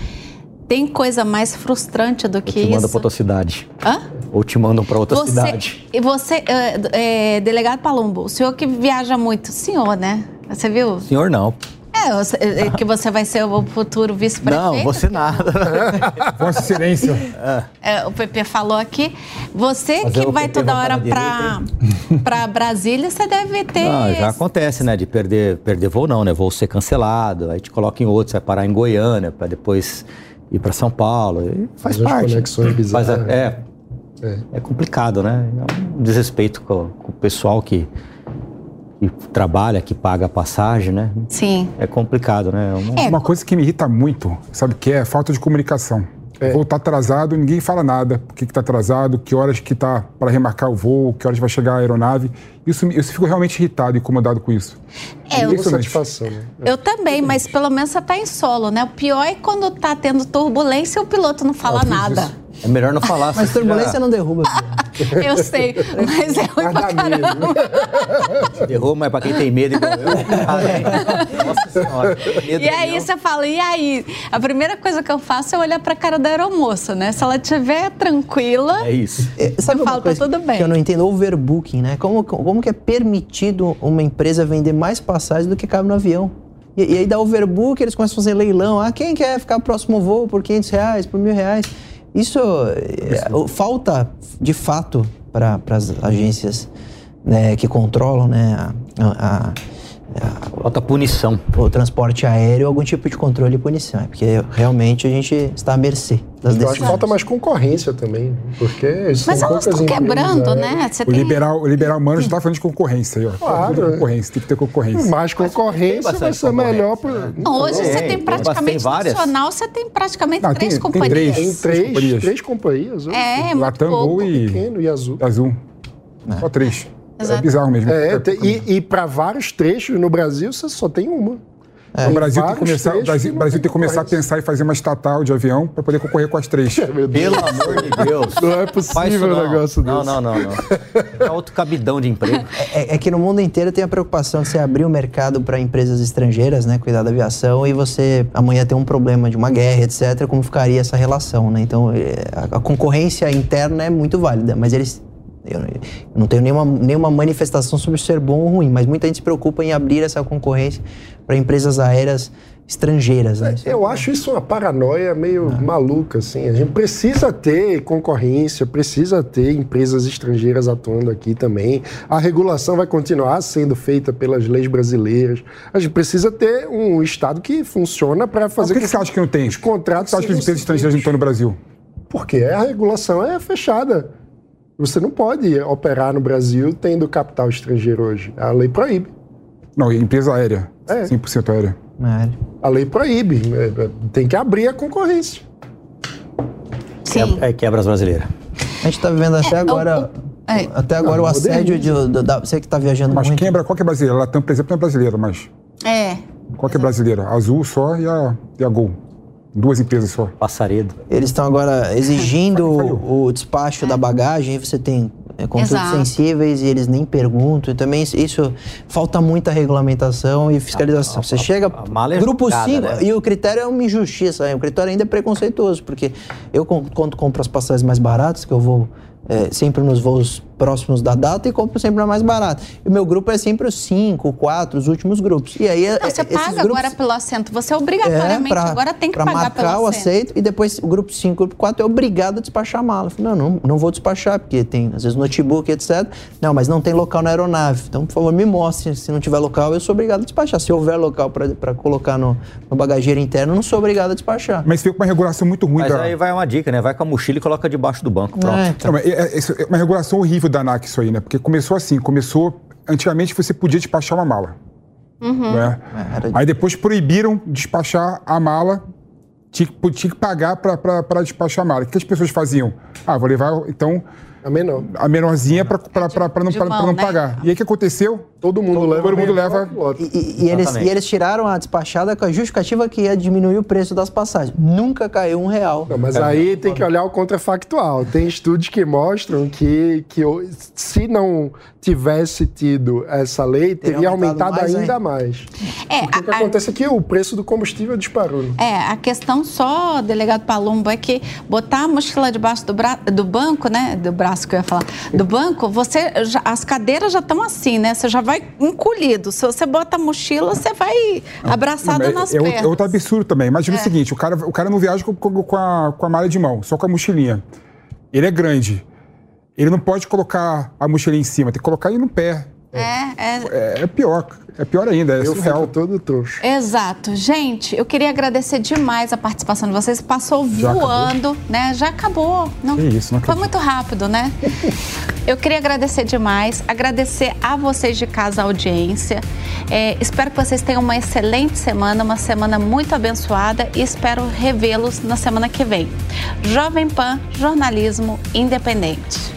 Speaker 2: Tem coisa mais frustrante do que
Speaker 6: Ou te manda
Speaker 2: isso?
Speaker 6: para outra cidade.
Speaker 2: Hã?
Speaker 6: Ou te mandam para outra
Speaker 2: Você,
Speaker 6: cidade.
Speaker 2: e você, é, é, delegado Palumbo, o senhor que viaja muito, senhor, né? Você viu?
Speaker 6: Senhor, não.
Speaker 2: É, você- é, que você vai ser o futuro vice-prefeito.
Speaker 6: Não, você nada.
Speaker 4: Vossa Excelência.
Speaker 2: É, o PP falou aqui. Você
Speaker 6: Fazer
Speaker 2: que vai
Speaker 6: PP
Speaker 2: toda hora para para Brasília, você deve ter.
Speaker 6: Não, já acontece, né? De perder, perder voo não, né? Voo ser cancelado, aí te coloca em outro, você vai parar em Goiânia para depois ir para São Paulo. E faz
Speaker 5: umas
Speaker 6: parte.
Speaker 5: conexões
Speaker 6: Faz a-
Speaker 5: bizarras.
Speaker 6: é,
Speaker 5: É.
Speaker 6: é complicado, né? É um desrespeito com, com o pessoal que, que trabalha, que paga a passagem, né?
Speaker 2: Sim.
Speaker 6: É complicado, né? Uma-
Speaker 2: É,
Speaker 4: Uma coisa que me irrita muito, sabe o que é? Falta de comunicação.
Speaker 5: É.
Speaker 4: O voo tá atrasado, ninguém fala nada. Por que, que tá atrasado, que horas que tá para remarcar o voo, que horas vai chegar a aeronave. Isso, eu fico realmente irritado, incomodado com isso.
Speaker 2: É, eu-
Speaker 5: Com
Speaker 4: Impressionante.
Speaker 5: satisfação, né?
Speaker 2: Eu também, mas pelo menos você tá em solo, né? O pior é quando tá tendo turbulência e o piloto não fala nada.
Speaker 6: É melhor não falar.
Speaker 3: Mas turbulência
Speaker 6: já
Speaker 3: não derruba.
Speaker 2: Eu sei, mas é ruim pra caramba.
Speaker 6: Derruba, mas pra quem tem medo igual eu. Nossa senhora. medo
Speaker 2: E aí você fala, e aí? A primeira coisa que eu faço é olhar pra cara da aeromoça, né? Se ela estiver tranquila,
Speaker 6: É isso.
Speaker 3: É, Sabe
Speaker 2: Eu
Speaker 3: uma
Speaker 2: falo, tá tudo bem.
Speaker 3: que eu não entendo? Overbooking, né? Como, como que é permitido uma empresa vender mais passagens do que cabe no avião? E, e aí dá overbook, eles começam a fazer leilão. Ah, quem quer ficar próximo voo por 500 reais, por mil reais? Isso é, falta, de fato, para as agências né, que controlam né, a- a- a-
Speaker 6: Falta punição.
Speaker 3: o transporte aéreo, algum tipo de controle e punição. É Porque realmente a gente está à mercê das
Speaker 5: Eu acho que
Speaker 3: decisões.
Speaker 5: falta mais concorrência também, porque
Speaker 2: mas elas estão quebrando,
Speaker 5: aéreas.
Speaker 2: né? Você
Speaker 4: O
Speaker 2: tem-
Speaker 4: liberal, o liberal humano já tá falando de concorrência aí, ó.
Speaker 5: Claro,
Speaker 4: Tem
Speaker 5: é.
Speaker 4: concorrência, tem que ter concorrência.
Speaker 5: Mais concorrência vai ser melhor para.
Speaker 2: Não, hoje você
Speaker 6: Tem,
Speaker 2: praticamente
Speaker 6: várias.
Speaker 2: nacional, você tem praticamente
Speaker 4: Não,
Speaker 2: três
Speaker 4: tem-
Speaker 2: companhias.
Speaker 4: três.
Speaker 5: Tem três,
Speaker 4: companhias.
Speaker 5: três companhias. hoje.
Speaker 2: É, muito
Speaker 4: Latam. Gol e
Speaker 5: Pequeno e azul.
Speaker 4: Azul. Só três.
Speaker 2: Exato.
Speaker 4: É bizarro mesmo.
Speaker 5: É, tem- e, e para vários trechos no Brasil você só tem uma.
Speaker 4: o Brasil tem que começar, o
Speaker 5: trechos
Speaker 4: Brasil, Brasil tem que começar a pensar em fazer uma estatal de avião para poder concorrer com as três.
Speaker 6: Pelo amor de Deus.
Speaker 5: Não é possível um
Speaker 6: não.
Speaker 5: negócio
Speaker 6: não,
Speaker 5: desse.
Speaker 6: Não, não, não. É outro cabidão de emprego.
Speaker 3: É, é que no mundo inteiro tem a preocupação de você abrir o mercado para empresas estrangeiras, né, cuidar da aviação, e você amanhã ter um problema de uma guerra, etc., como ficaria essa relação, né? Então, é, a, a concorrência interna é muito válida, mas eles... Eu, não tenho nenhuma, nenhuma manifestação sobre ser bom ou ruim, mas muita gente se preocupa em abrir essa concorrência para empresas aéreas estrangeiras, né?
Speaker 5: Eu acho isso uma paranoia meio maluca, assim. A gente precisa ter concorrência, precisa ter empresas estrangeiras atuando aqui também. A regulação vai continuar sendo feita pelas leis brasileiras. A gente precisa ter um Estado que funciona para
Speaker 4: Mas
Speaker 5: fazer
Speaker 4: por que, que você acha que não tem?
Speaker 5: os contratos
Speaker 4: Você acha que as empresas estrangeiras não estão no Brasil?
Speaker 5: Porque a regulação é fechada. Você não pode operar no Brasil tendo capital estrangeiro hoje. A lei proíbe.
Speaker 4: Não, empresa aérea.
Speaker 5: É.
Speaker 4: 100% aérea.
Speaker 3: É.
Speaker 5: A lei proíbe. É, é, Tem que abrir a concorrência.
Speaker 2: Sim.
Speaker 6: É quebras brasileiras.
Speaker 3: A gente está vivendo até
Speaker 2: É,
Speaker 3: agora...
Speaker 2: o- o- é.
Speaker 3: Até agora
Speaker 5: Ah,
Speaker 3: o assédio de, do- da, você que está viajando
Speaker 4: Mas
Speaker 3: muito.
Speaker 4: quem é, bra- qual que é brasileira? Latam, por exemplo, não é brasileira, mas
Speaker 2: É.
Speaker 4: qual que é brasileira? A Azul só e a, e a Gol. Duas empresas só.
Speaker 6: Passaredo.
Speaker 3: Eles estão agora exigindo o, o despacho da bagagem, você tem é, conteúdos
Speaker 2: Exato.
Speaker 3: sensíveis e eles nem perguntam. E também isso, isso- falta muita regulamentação e fiscalização. Você chega.
Speaker 6: a mala é
Speaker 3: grupo
Speaker 6: jogada,
Speaker 3: 5,
Speaker 6: né?
Speaker 3: e o critério é uma injustiça, né? o critério ainda é preconceituoso, porque eu, com- quando compro as passagens mais baratas, que eu vou é, sempre nos voos próximos da data e compro sempre na mais barata. E o meu grupo é sempre os 5, 4, os últimos grupos. E aí,
Speaker 2: Não, você
Speaker 3: é, esses
Speaker 2: paga
Speaker 3: grupos-
Speaker 2: agora pelo assento. Você obrigatoriamente
Speaker 3: pra-
Speaker 2: agora tem que
Speaker 3: pra
Speaker 2: pagar
Speaker 3: marcar
Speaker 2: pelo
Speaker 3: o
Speaker 2: assento.
Speaker 3: aceito e depois o grupo 5, o grupo 4 é obrigado a despachar a mala. Eu falei, não, não, não vou despachar, porque tem, às vezes, notebook, etc. Não, mas não tem local na aeronave. Então, por favor, me mostre. Se não tiver local, eu sou obrigado a despachar. Se houver local para colocar no, no bagageiro interno, eu não sou obrigado a despachar.
Speaker 4: Mas com uma regulação muito ruim
Speaker 6: Mas
Speaker 4: da.
Speaker 6: aí vai uma dica, né? Vai com a mochila e coloca debaixo do banco. Pronto.
Speaker 3: É, então.
Speaker 4: Não, mas é, é- isso é uma regulação horrível da ANAC isso aí, né? Porque começou assim, começou... Antigamente você podia despachar uma mala. Né?
Speaker 3: era-
Speaker 4: Aí depois proibiram despachar a mala, tinha que, tinha que pagar para despachar a mala. O que as pessoas faziam? Ah, vou levar, então...
Speaker 5: A menor.
Speaker 4: A menorzinha para não, pra,
Speaker 2: mão,
Speaker 4: não
Speaker 2: né?
Speaker 4: pagar. E aí o que aconteceu?
Speaker 5: Todo mundo leva.
Speaker 4: todo mundo leva-
Speaker 5: lote.
Speaker 3: E, e- e eles, e eles tiraram a despachada com a justificativa que ia diminuir o preço das passagens. Nunca caiu um real.
Speaker 5: Não, mas aí tem que olhar o contrafactual. Tem estudos que mostram que, que se não tivesse tido essa lei, teria
Speaker 3: aumentado
Speaker 5: aumentado
Speaker 3: mais
Speaker 5: ainda mais.
Speaker 2: É,
Speaker 5: Porque o que
Speaker 2: a- a-
Speaker 5: acontece é que o preço do combustível disparou. né?
Speaker 2: É, a questão só, delegado Palumbo, é que botar a mochila debaixo do, bra... do banco, né? Do braço que eu ia falar. Do banco, você já- as cadeiras já estão assim, né? Você já vai encolhido. Se você bota a mochila, você vai abraçado
Speaker 4: Não,
Speaker 2: nas
Speaker 4: é, é,
Speaker 2: pernas.
Speaker 4: é outro absurdo também. Imagina o seguinte: o cara, o cara não viaja com, com- com a, com a malha de mão, só com a mochilinha. Ele é grande. Ele não pode colocar a mochilinha em cima, tem que colocar ele no pé.
Speaker 2: É, é,
Speaker 4: É, é pior. É pior ainda, é
Speaker 5: Eu
Speaker 4: surreal.
Speaker 5: fico todo trouxa.
Speaker 2: Exato. Gente, eu queria agradecer demais a participação de vocês. Passou
Speaker 4: Já
Speaker 2: voando, né? Já acabou. Não,
Speaker 4: Que isso, não
Speaker 2: Foi
Speaker 4: acredito.
Speaker 2: muito rápido, né? eu queria agradecer demais, agradecer a vocês de casa a audiência. É, espero que vocês tenham uma excelente semana, uma semana muito abençoada e espero revê-los na semana que vem. Jovem Pan, jornalismo independente.